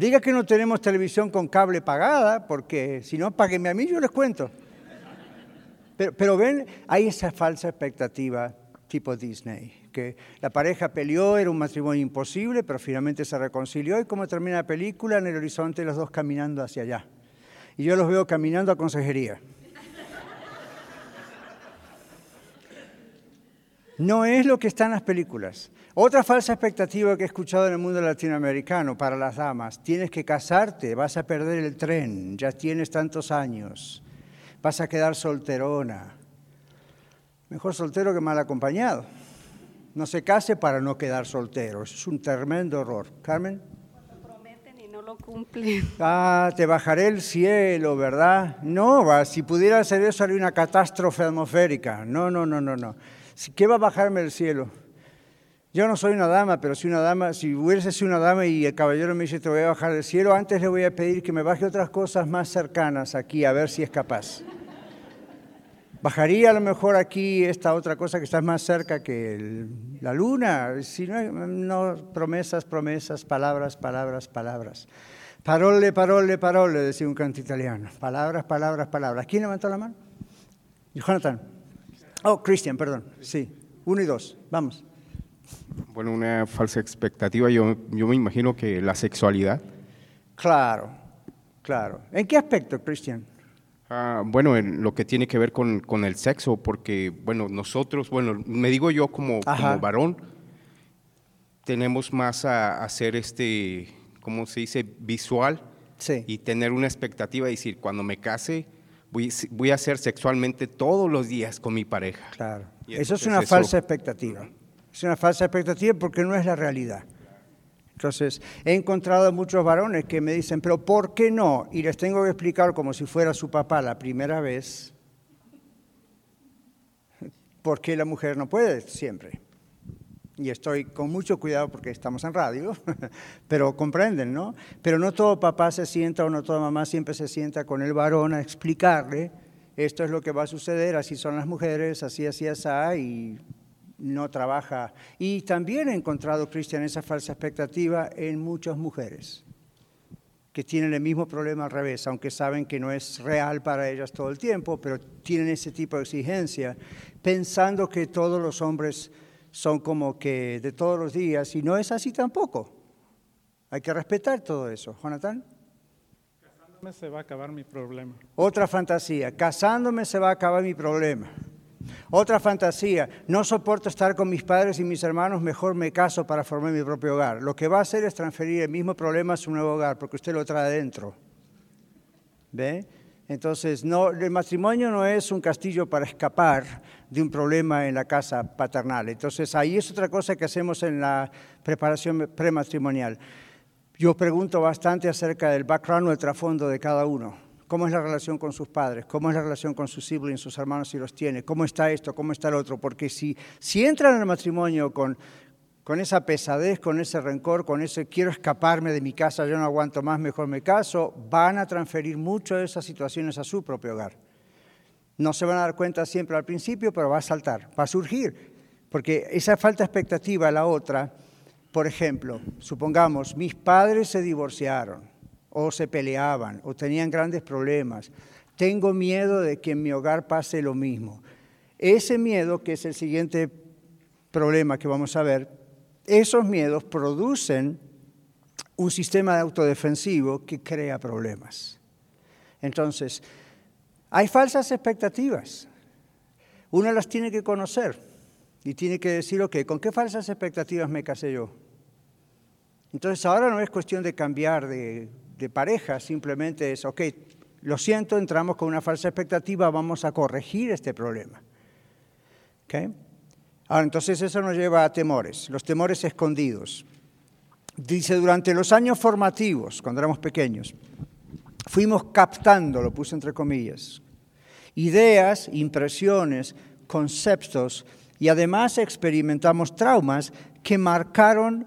Diga que no tenemos televisión con cable pagada, porque si no, páguenme a mí, yo les cuento. Pero, pero ven, hay esa falsa expectativa tipo Disney, que la pareja peleó, era un matrimonio imposible, pero finalmente se reconcilió y como termina la película, en el horizonte los dos caminando hacia allá. Y yo los veo caminando a consejería. No es lo que está en las películas. Otra falsa expectativa que he escuchado en el mundo latinoamericano para las damas, tienes que casarte, vas a perder el tren, ya tienes tantos años, vas a quedar solterona. Mejor soltero que mal acompañado. No se case para no quedar soltero, es un tremendo error. Carmen. Prometen y no lo cumplen. Ah, te bajaré el cielo, ¿verdad? No, si pudiera hacer eso haría una catástrofe atmosférica. No, no, no, no, no. ¿Qué va a bajarme el cielo? Yo no soy una dama, pero si una dama, si hubiese sido una dama y el caballero me dice te voy a bajar del cielo, antes le voy a pedir que me baje otras cosas más cercanas aquí, a ver si es capaz. Bajaría a lo mejor aquí esta otra cosa que está más cerca que la luna. Si no, no, promesas, promesas, palabras, palabras, palabras. Parole, parole, parole, decía un canto italiano. Palabras, palabras, palabras. ¿Quién levantó la mano? Jonathan. Oh, Christian, perdón. Sí, uno y dos. Vamos. Bueno, una falsa expectativa. Yo, yo me imagino que la sexualidad. Claro, claro. ¿En qué aspecto, Christian? Ah, bueno, en lo que tiene que ver con, con, el sexo, porque, bueno, nosotros, bueno, me digo yo como, como varón, tenemos más a, hacer este, ¿cómo se dice?, visual. Sí. Y tener una expectativa de decir, cuando me case, voy, voy, a ser sexualmente todos los días con mi pareja. Claro. eso es una falsa expectativa. Es una falsa expectativa porque no es la realidad. Entonces, he encontrado muchos varones que me dicen, pero ¿por qué no? Y les tengo que explicar como si fuera su papá la primera vez, por qué la mujer no puede siempre. Y estoy con mucho cuidado porque estamos en radio, pero comprenden, ¿no? Pero no todo papá se sienta o no toda mamá siempre se sienta con el varón a explicarle, esto es lo que va a suceder, así son las mujeres, así, así, así, y no trabaja. Y también he encontrado, Cristian, esa falsa expectativa en muchas mujeres que tienen el mismo problema al revés, aunque saben que no es real para ellas todo el tiempo, pero tienen ese tipo de exigencia, pensando que todos los hombres son como que de todos los días, y no es así tampoco. Hay que respetar todo eso. Jonathan. Casándome se va a acabar mi problema. Otra fantasía, casándome se va a acabar mi problema. Otra fantasía, no soporto estar con mis padres y mis hermanos, mejor me caso para formar mi propio hogar. Lo que va a hacer es transferir el mismo problema a su nuevo hogar, porque usted lo trae adentro. ¿Ve? Entonces, no, el matrimonio no es un castillo para escapar de un problema en la casa paternal. Entonces, ahí es otra cosa que hacemos en la preparación prematrimonial. Yo pregunto bastante acerca del background o el trasfondo de cada uno. Cómo es la relación con sus padres, cómo es la relación con sus siblings, sus hermanos si los tiene, cómo está esto, cómo está el otro, porque si, si entran en el matrimonio con, con esa pesadez, con ese rencor, con ese quiero escaparme de mi casa, yo no aguanto más, mejor me caso, van a transferir mucho de esas situaciones a su propio hogar. No se van a dar cuenta siempre al principio, pero va a saltar, va a surgir, porque esa falta de expectativa, la otra, por ejemplo, supongamos, mis padres se divorciaron, o se peleaban o tenían grandes problemas. Tengo miedo de que en mi hogar pase lo mismo. Ese miedo, que es el siguiente problema que vamos a ver, esos miedos producen un sistema de autodefensivo que crea problemas. Entonces, hay falsas expectativas. Uno las tiene que conocer y tiene que decir, ok, ¿con qué falsas expectativas me casé yo? Entonces ahora no es cuestión de cambiar de pareja, simplemente es, ok, lo siento, entramos con una falsa expectativa, vamos a corregir este problema. ¿Okay? Ahora, entonces eso nos lleva a temores, los temores escondidos. Dice, durante los años formativos, cuando éramos pequeños, fuimos captando, lo puse entre comillas, ideas, impresiones, conceptos y además experimentamos traumas que marcaron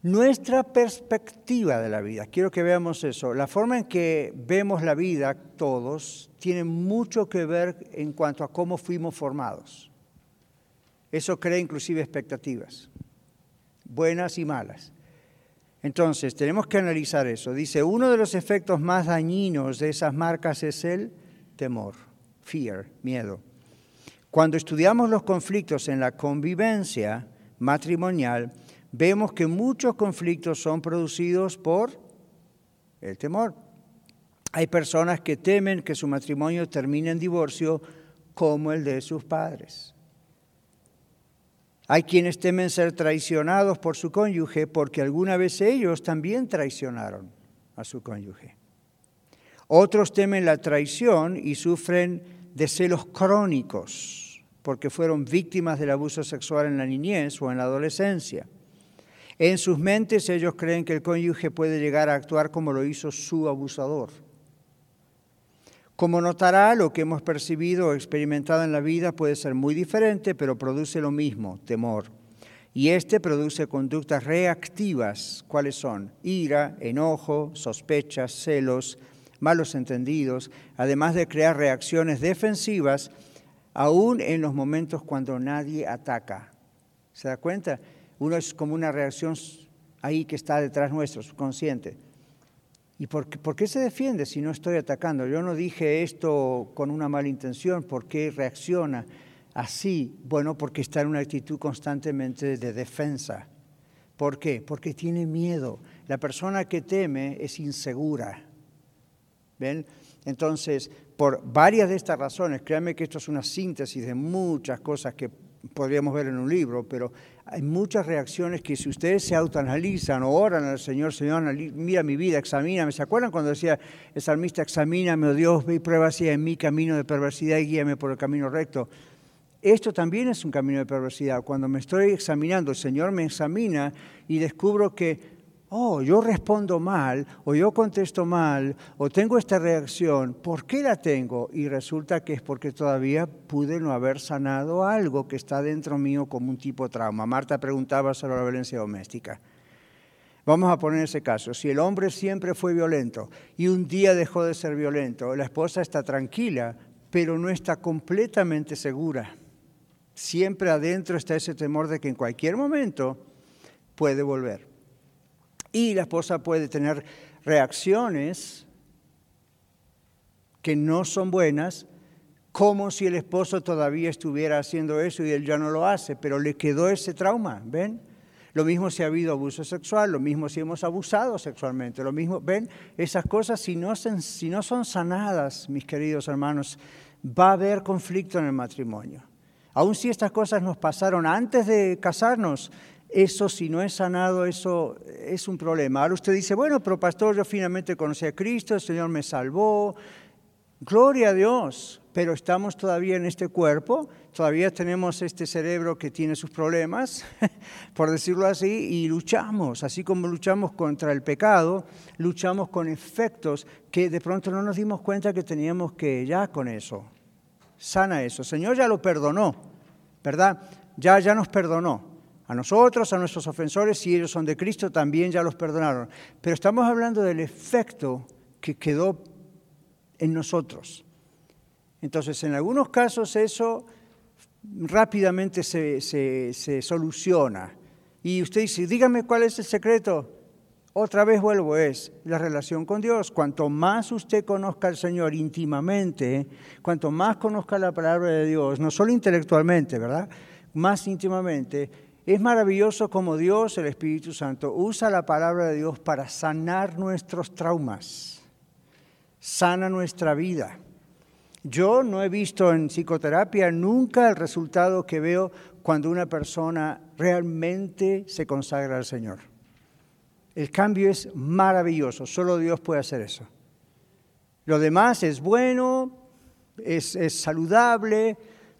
nuestra perspectiva de la vida. Quiero que veamos eso. La forma en que vemos la vida todos tiene mucho que ver en cuanto a cómo fuimos formados. Eso crea inclusive expectativas, buenas y malas. Entonces, tenemos que analizar eso. Dice, uno de los efectos más dañinos de esas marcas es el temor, fear, miedo. Cuando estudiamos los conflictos en la convivencia matrimonial, vemos que muchos conflictos son producidos por el temor. Hay personas que temen que su matrimonio termine en divorcio como el de sus padres. Hay quienes temen ser traicionados por su cónyuge porque alguna vez ellos también traicionaron a su cónyuge. Otros temen la traición y sufren de celos crónicos porque fueron víctimas del abuso sexual en la niñez o en la adolescencia. En sus mentes ellos creen que el cónyuge puede llegar a actuar como lo hizo su abusador. Como notará, lo que hemos percibido o experimentado en la vida puede ser muy diferente, pero produce lo mismo, temor. Y este produce conductas reactivas, ¿cuáles son? Ira, enojo, sospechas, celos, malos entendidos, además de crear reacciones defensivas, aún en los momentos cuando nadie ataca. ¿Se da cuenta? Uno es como una reacción ahí que está detrás nuestro, subconsciente. ¿Y por qué, se defiende si no estoy atacando? Yo no dije esto con una mala intención. ¿Por qué reacciona así? Bueno, porque está en una actitud constantemente de defensa. ¿Por qué? Porque tiene miedo. La persona que teme es insegura. ¿Ven? Entonces, por varias de estas razones, créanme que esto es una síntesis de muchas cosas que podríamos ver en un libro, pero hay muchas reacciones que si ustedes se autoanalizan o oran al Señor, Señor, mira mi vida, examíname. ¿Se acuerdan cuando decía el salmista, examíname, oh Dios, y prueba si en mi camino de perversidad y guíame por el camino recto? Esto también es un camino de perversidad. Cuando me estoy examinando, el Señor me examina y descubro que oh, yo respondo mal, o yo contesto mal, o tengo esta reacción, ¿por qué la tengo? Y resulta que es porque todavía pude no haber sanado algo que está dentro mío como un tipo de trauma. Marta preguntaba sobre la violencia doméstica. Vamos a poner ese caso. Si el hombre siempre fue violento y un día dejó de ser violento, la esposa está tranquila, pero no está completamente segura. Siempre adentro está ese temor de que en cualquier momento puede volver. Y la esposa puede tener reacciones que no son buenas, como si el esposo todavía estuviera haciendo eso y él ya no lo hace, pero le quedó ese trauma, ¿ven? Lo mismo si ha habido abuso sexual, lo mismo si hemos abusado sexualmente, lo mismo, ¿ven? Esas cosas si no, si no son sanadas, mis queridos hermanos, va a haber conflicto en el matrimonio. Aun si estas cosas nos pasaron antes de casarnos, eso si no es sanado, eso es un problema. Ahora usted dice, bueno, pero pastor, yo finalmente conocí a Cristo, el Señor me salvó. Gloria a Dios, pero estamos todavía en este cuerpo, todavía tenemos este cerebro que tiene sus problemas, por decirlo así, y luchamos, así como luchamos contra el pecado, luchamos con efectos que de pronto no nos dimos cuenta que teníamos que ya con eso. Sana eso. Señor ya lo perdonó, ¿verdad? Ya, ya nos perdonó. A nosotros, a nuestros ofensores, si ellos son de Cristo, también ya los perdonaron. Pero estamos hablando del efecto que quedó en nosotros. Entonces, en algunos casos eso rápidamente se, se, soluciona. Y usted dice, dígame cuál es el secreto. Otra vez vuelvo, es la relación con Dios. Cuanto más usted conozca al Señor íntimamente, cuanto más conozca la palabra de Dios, no solo intelectualmente, ¿verdad? Más íntimamente, es maravilloso como Dios, el Espíritu Santo, usa la palabra de Dios para sanar nuestros traumas, sana nuestra vida. Yo no he visto en psicoterapia nunca el resultado que veo cuando una persona realmente se consagra al Señor. El cambio es maravilloso, solo Dios puede hacer eso. Lo demás es bueno, es, es saludable,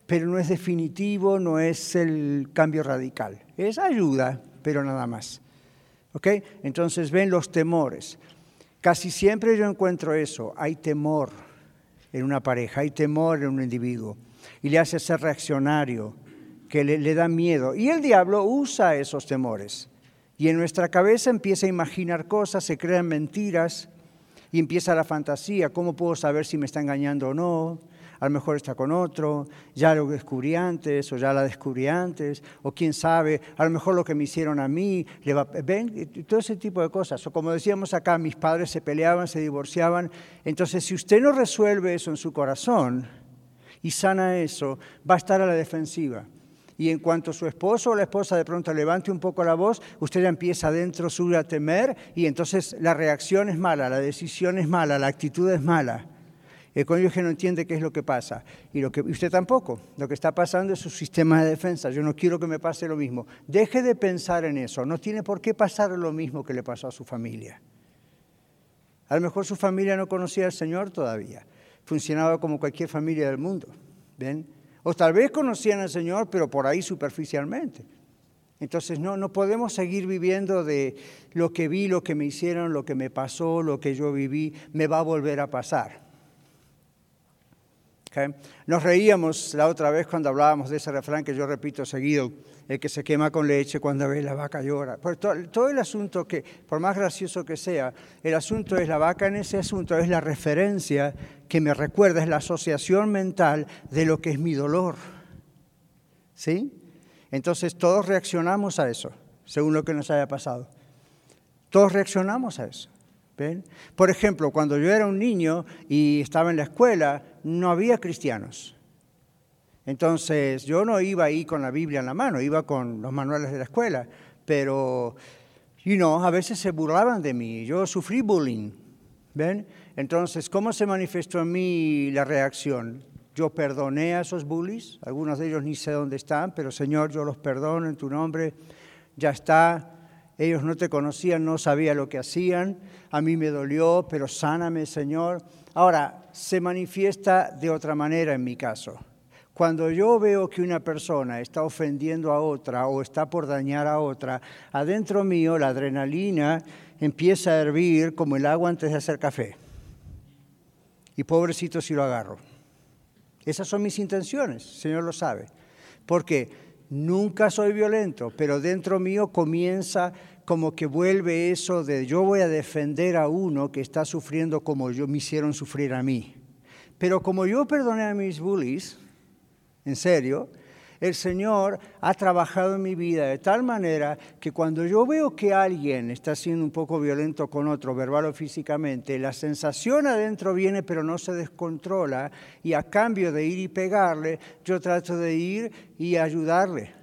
pero no es definitivo, no es el cambio radical. Es ayuda, pero nada más. ¿Ok? Entonces ven los temores. Casi siempre yo encuentro eso. Hay temor en una pareja, hay temor en un individuo. Y le hace ser reaccionario, que le, le da miedo. Y el diablo usa esos temores. Y en nuestra cabeza empieza a imaginar cosas, se crean mentiras y empieza la fantasía. ¿Cómo puedo saber si me está engañando o no? A lo mejor está con otro, ya lo descubrí antes o ya la descubrí antes, o quién sabe, a lo mejor lo que me hicieron a mí, le va, ven, todo ese tipo de cosas. O como decíamos acá, mis padres se peleaban, se divorciaban. Entonces, si usted no resuelve eso en su corazón, y sana eso, va a estar a la defensiva. Y en cuanto su esposo o la esposa de pronto levante un poco la voz, usted ya empieza adentro suyo a temer y entonces la reacción es mala, la decisión es mala, la actitud es mala. El cónyuge no entiende qué es lo que pasa. Y, lo que, usted tampoco. Lo que está pasando es su sistema de defensa. Yo no quiero que me pase lo mismo. Deje de pensar en eso. No tiene por qué pasar lo mismo que le pasó a su familia. A lo mejor su familia no conocía al Señor todavía. Funcionaba como cualquier familia del mundo. ¿Ven? O tal vez conocían al Señor, pero por ahí superficialmente. Entonces no, no podemos seguir viviendo de lo que vi, lo que me hicieron, lo que me pasó, lo que yo viví, me va a volver a pasar. Nos reíamos la otra vez cuando hablábamos de ese refrán que yo repito seguido, el que se quema con leche cuando ve la vaca llora. todo, el asunto que, por más gracioso que sea, el asunto es la vaca en ese asunto, es la referencia que me recuerda, es la asociación mental de lo que es mi dolor. ¿Sí? Entonces todos reaccionamos a eso, según lo que nos haya pasado. Todos reaccionamos a eso. Por ejemplo, cuando yo era un niño y estaba en la escuela, no había cristianos. Entonces yo no iba ahí con la Biblia en la mano, iba con los manuales de la escuela, pero, you know, a veces se burlaban de mí, yo sufrí bullying, ¿ven? Entonces, ¿cómo se manifestó en mí la reacción? Yo perdoné a esos bullies, algunos de ellos ni sé dónde están, pero Señor, yo los perdono en tu nombre, ya está, ellos no te conocían, no sabían lo que hacían, a mí me dolió, pero sáname, Señor. Ahora, se manifiesta de otra manera en mi caso. Cuando yo veo que una persona está ofendiendo a otra o está por dañar a otra, adentro mío la adrenalina empieza a hervir como el agua antes de hacer café. Y pobrecito si lo agarro. Esas son mis intenciones, Señor lo sabe. Porque nunca soy violento, pero dentro mío comienza como que vuelve eso de yo voy a defender a uno que está sufriendo como yo me hicieron sufrir a mí. Pero como yo perdoné a mis bullies, en serio, el Señor ha trabajado en mi vida de tal manera que cuando yo veo que alguien está siendo un poco violento con otro, verbal o físicamente, la sensación adentro viene pero no se descontrola y a cambio de ir y pegarle, yo trato de ir y ayudarle.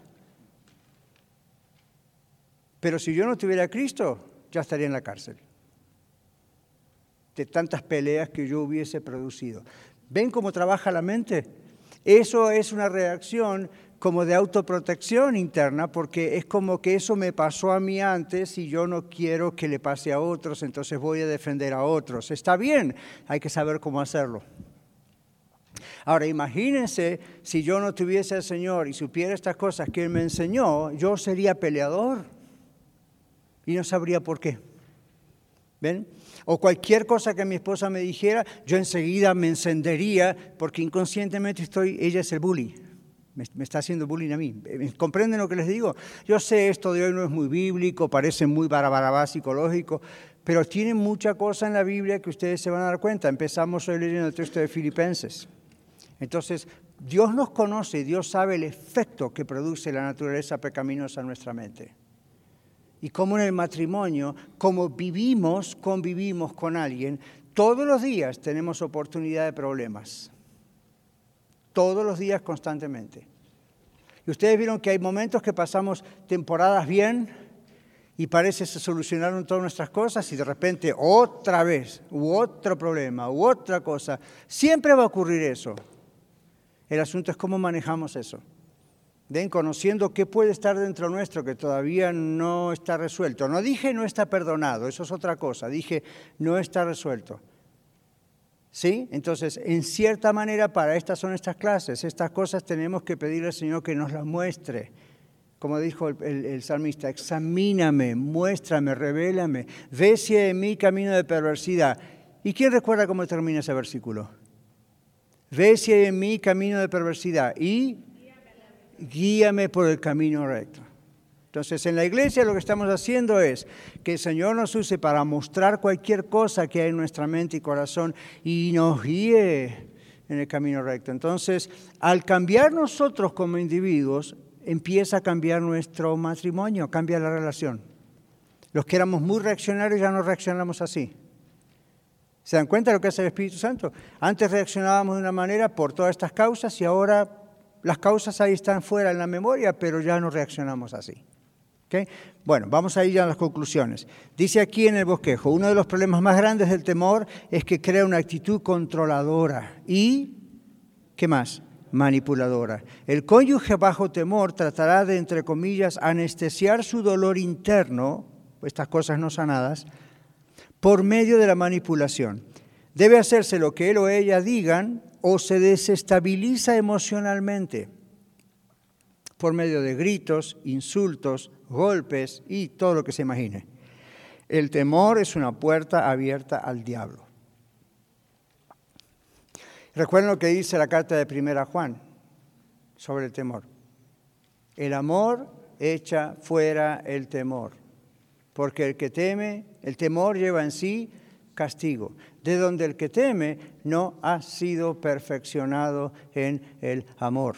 Pero si yo no tuviera Cristo, ya estaría en la cárcel. De tantas peleas que yo hubiese producido. ¿Ven cómo trabaja la mente? Eso es una reacción como de autoprotección interna, porque es como que eso me pasó a mí antes y yo no quiero que le pase a otros, entonces voy a defender a otros. Está bien, hay que saber cómo hacerlo. Ahora imagínense si yo no tuviese al Señor y supiera estas cosas que Él me enseñó, yo sería peleador y no sabría por qué. ¿Ven? O cualquier cosa que mi esposa me dijera, yo enseguida me encendería porque inconscientemente estoy, ella es el bully. Me, está haciendo bullying a mí. ¿Comprenden lo que les digo? Yo sé, esto de hoy no es muy bíblico, parece muy barabarabá psicológico, pero tiene mucha cosa en la Biblia que ustedes se van a dar cuenta. Empezamos hoy leyendo el texto de Filipenses. Entonces, Dios nos conoce, Dios sabe el efecto que produce la naturaleza pecaminosa en nuestra mente y como en el matrimonio, como vivimos, convivimos con alguien, todos los días tenemos oportunidad de problemas. Todos los días constantemente. Y ustedes vieron que hay momentos que pasamos temporadas bien y parece se solucionaron todas nuestras cosas y de repente otra vez, u otro problema, u otra cosa. Siempre va a ocurrir eso. El asunto es cómo manejamos eso. Ven, conociendo qué puede estar dentro nuestro que todavía no está resuelto. No dije no está perdonado, eso es otra cosa, dije no está resuelto. ¿Sí? Entonces, en cierta manera, para estas son estas clases, estas cosas tenemos que pedirle al Señor que nos las muestre. Como dijo el, salmista, examíname, muéstrame, revélame, ve si en mí camino de perversidad. ¿Y quién recuerda cómo termina ese versículo? Ve si hay en mí camino de perversidad y guíame por el camino recto. Entonces, en la iglesia lo que estamos haciendo es que el Señor nos use para mostrar cualquier cosa que hay en nuestra mente y corazón y nos guíe en el camino recto. Entonces, al cambiar nosotros como individuos, empieza a cambiar nuestro matrimonio, cambia la relación. Los que éramos muy reaccionarios ya no reaccionamos así. ¿Se dan cuenta de lo que hace el Espíritu Santo? Antes reaccionábamos de una manera por todas estas causas y ahora las causas ahí están fuera en la memoria, pero ya no reaccionamos así. Bueno, vamos a ir a las conclusiones. Dice aquí en el bosquejo, uno de los problemas más grandes del temor es que crea una actitud controladora y, ¿qué más? Manipuladora. El cónyuge bajo temor tratará de, entre comillas, anestesiar su dolor interno, estas cosas no sanadas, por medio de la manipulación. Debe hacerse lo que él o ella digan o se desestabiliza emocionalmente por medio de gritos, insultos, golpes y todo lo que se imagine. El temor es una puerta abierta al diablo. Recuerden lo que dice la carta de Primera Juan sobre el temor. El amor echa fuera el temor, porque el que teme, el temor lleva en sí castigo, de donde el que teme no ha sido perfeccionado en el amor.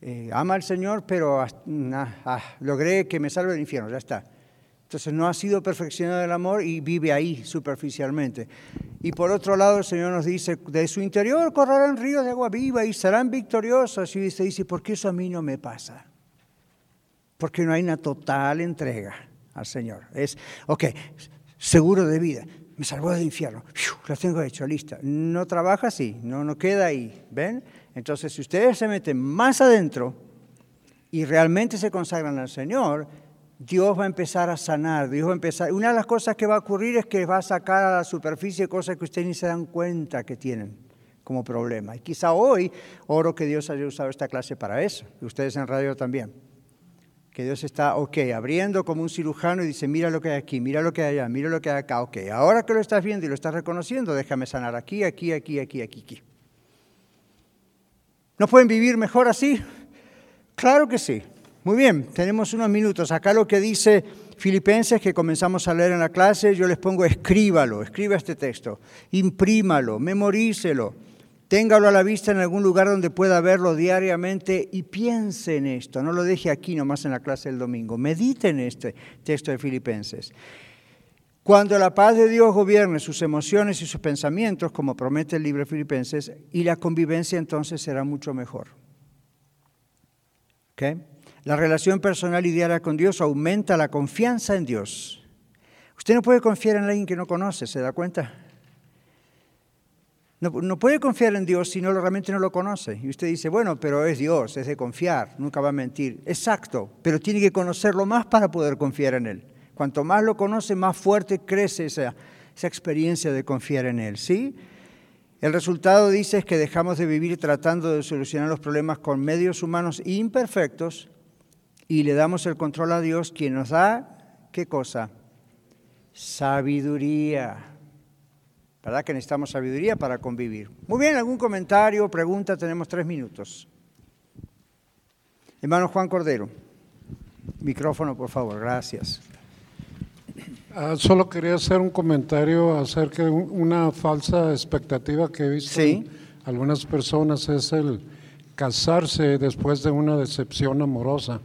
Eh, ama al Señor, pero ah, logré que me salve del infierno, ya está. Entonces no ha sido perfeccionado el amor y vive ahí superficialmente. Y por otro lado el Señor nos dice, de su interior correrán ríos de agua viva y serán victoriosos. Y usted dice, ¿por qué eso a mí no me pasa? Porque no hay una total entrega al Señor. Es, ok, seguro de vida, me salvó del infierno, lo tengo hecho, lista. No trabaja así, no, no queda ahí, ¿ven? Entonces, si ustedes se meten más adentro y realmente se consagran al Señor, Dios va a empezar a sanar, Dios va a empezar. Una de las cosas que va a ocurrir es que va a sacar a la superficie cosas que ustedes ni se dan cuenta que tienen como problema. Y quizá hoy oro que Dios haya usado esta clase para eso, y ustedes en radio también. Que Dios está, ok, abriendo como un cirujano y dice, mira lo que hay aquí, mira lo que hay allá, mira lo que hay acá, ok, ahora que lo estás viendo y lo estás reconociendo, déjame sanar aquí, aquí, aquí, aquí, aquí, aquí. ¿No pueden vivir mejor así? Claro que sí. Muy bien, tenemos unos minutos. Acá lo que dice Filipenses, que comenzamos a leer en la clase, yo les pongo escríbalo, escriba este texto, imprímalo, memorícelo, téngalo a la vista en algún lugar donde pueda verlo diariamente y piense en esto. No lo deje aquí nomás en la clase del domingo. Medite en este texto de Filipenses. Cuando la paz de Dios gobierne sus emociones y sus pensamientos, como promete el libro de Filipenses, y la convivencia entonces será mucho mejor. La relación personal y diaria con Dios aumenta la confianza en Dios. Usted no puede confiar en alguien que no conoce, ¿se da cuenta? No, puede confiar en Dios si no realmente no lo conoce. Y usted dice, bueno, pero es Dios, es de confiar, nunca va a mentir. Exacto, pero tiene que conocerlo más para poder confiar en Él. Cuanto más lo conoce, más fuerte crece esa, experiencia de confiar en Él. ¿sí? El resultado, dice, es que dejamos de vivir tratando de solucionar los problemas con medios humanos imperfectos y le damos el control a Dios, quien nos da, ¿qué cosa? Sabiduría. ¿Verdad que necesitamos sabiduría para convivir? Muy bien, ¿algún comentario, pregunta? Tenemos tres minutos. Hermano Juan Cordero, micrófono, por favor, gracias. Ah, solo quería hacer un comentario acerca de una falsa expectativa que he visto en algunas personas, es el casarse después de una decepción amorosa.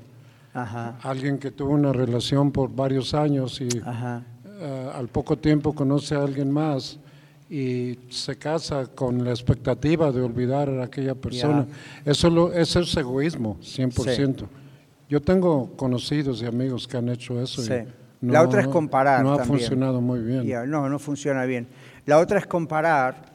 Alguien que tuvo una relación por varios años y ah, al poco tiempo conoce a alguien más y se casa con la expectativa de olvidar a aquella persona. Eso, lo, eso es egoísmo, 100%. Yo tengo conocidos y amigos que han hecho eso. Sí la otra es comparar. No ha funcionado muy bien. no, no funciona bien. La otra es comparar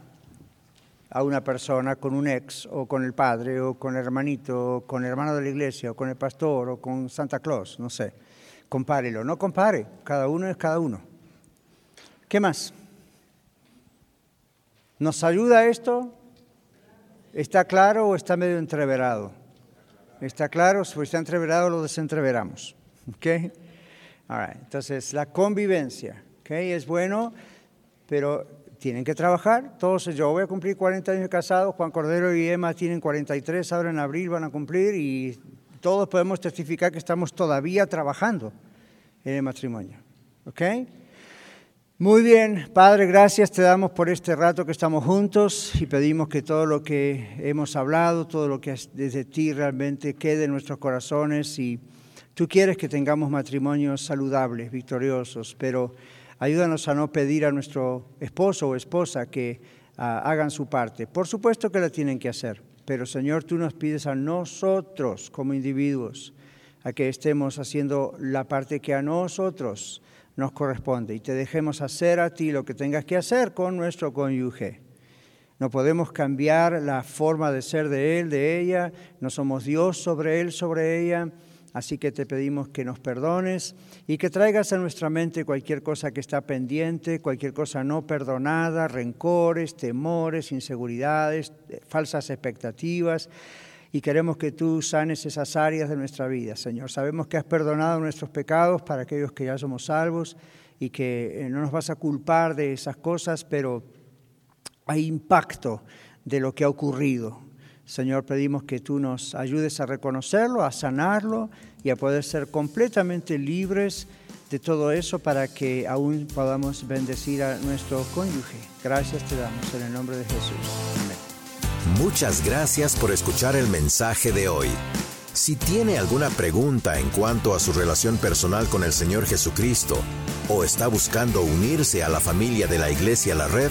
a una persona con un ex o con el padre o con el hermanito o con el hermano de la iglesia o con el pastor o con Santa Claus, no sé. Compárelo, no compare, cada uno es cada uno. ¿Qué más? ¿Nos ayuda esto? ¿Está claro o está medio entreverado? ¿Está claro? Si está entreverado lo desentreveramos. ¿Okay? Entonces, la convivencia, ¿okay? Es bueno, pero tienen que trabajar. Todos, yo voy a cumplir 40 años de casado, Juan Cordero y Emma tienen 43, ahora en abril van a cumplir y todos podemos testificar que estamos todavía trabajando en el matrimonio. ¿Ok? Muy bien, Padre, gracias te damos por este rato que estamos juntos y pedimos que todo lo que hemos hablado, todo lo que es desde ti realmente quede en nuestros corazones y Tú quieres que tengamos matrimonios saludables, victoriosos, pero Ayúdanos a no pedir a nuestro esposo o esposa que ah, hagan su parte. Por supuesto que la tienen que hacer, pero Señor, tú nos pides a nosotros como individuos a que estemos haciendo la parte que a nosotros nos corresponde y te dejemos hacer a ti lo que tengas que hacer con nuestro cónyuge. No podemos cambiar la forma de ser de él, de ella, no somos Dios sobre él, sobre ella. Así que te pedimos que nos perdones y que traigas a nuestra mente cualquier cosa que está pendiente, cualquier cosa no perdonada, rencores, temores, inseguridades, falsas expectativas y queremos que tú sanes esas áreas de nuestra vida, Señor. Sabemos que has perdonado nuestros pecados para aquellos que ya somos salvos y que eh, no nos vas a culpar de esas cosas, pero hay impacto de lo que ha ocurrido. Señor, pedimos que tú nos ayudes a reconocerlo, a sanarlo y a poder ser completamente libres de todo eso para que aún podamos bendecir a nuestro cónyuge. Gracias te damos en el nombre de Jesús. Amén. Muchas gracias por escuchar el mensaje de hoy. Si tiene alguna pregunta en cuanto a su relación personal con el Señor Jesucristo o está buscando unirse a la familia de la Iglesia La Red,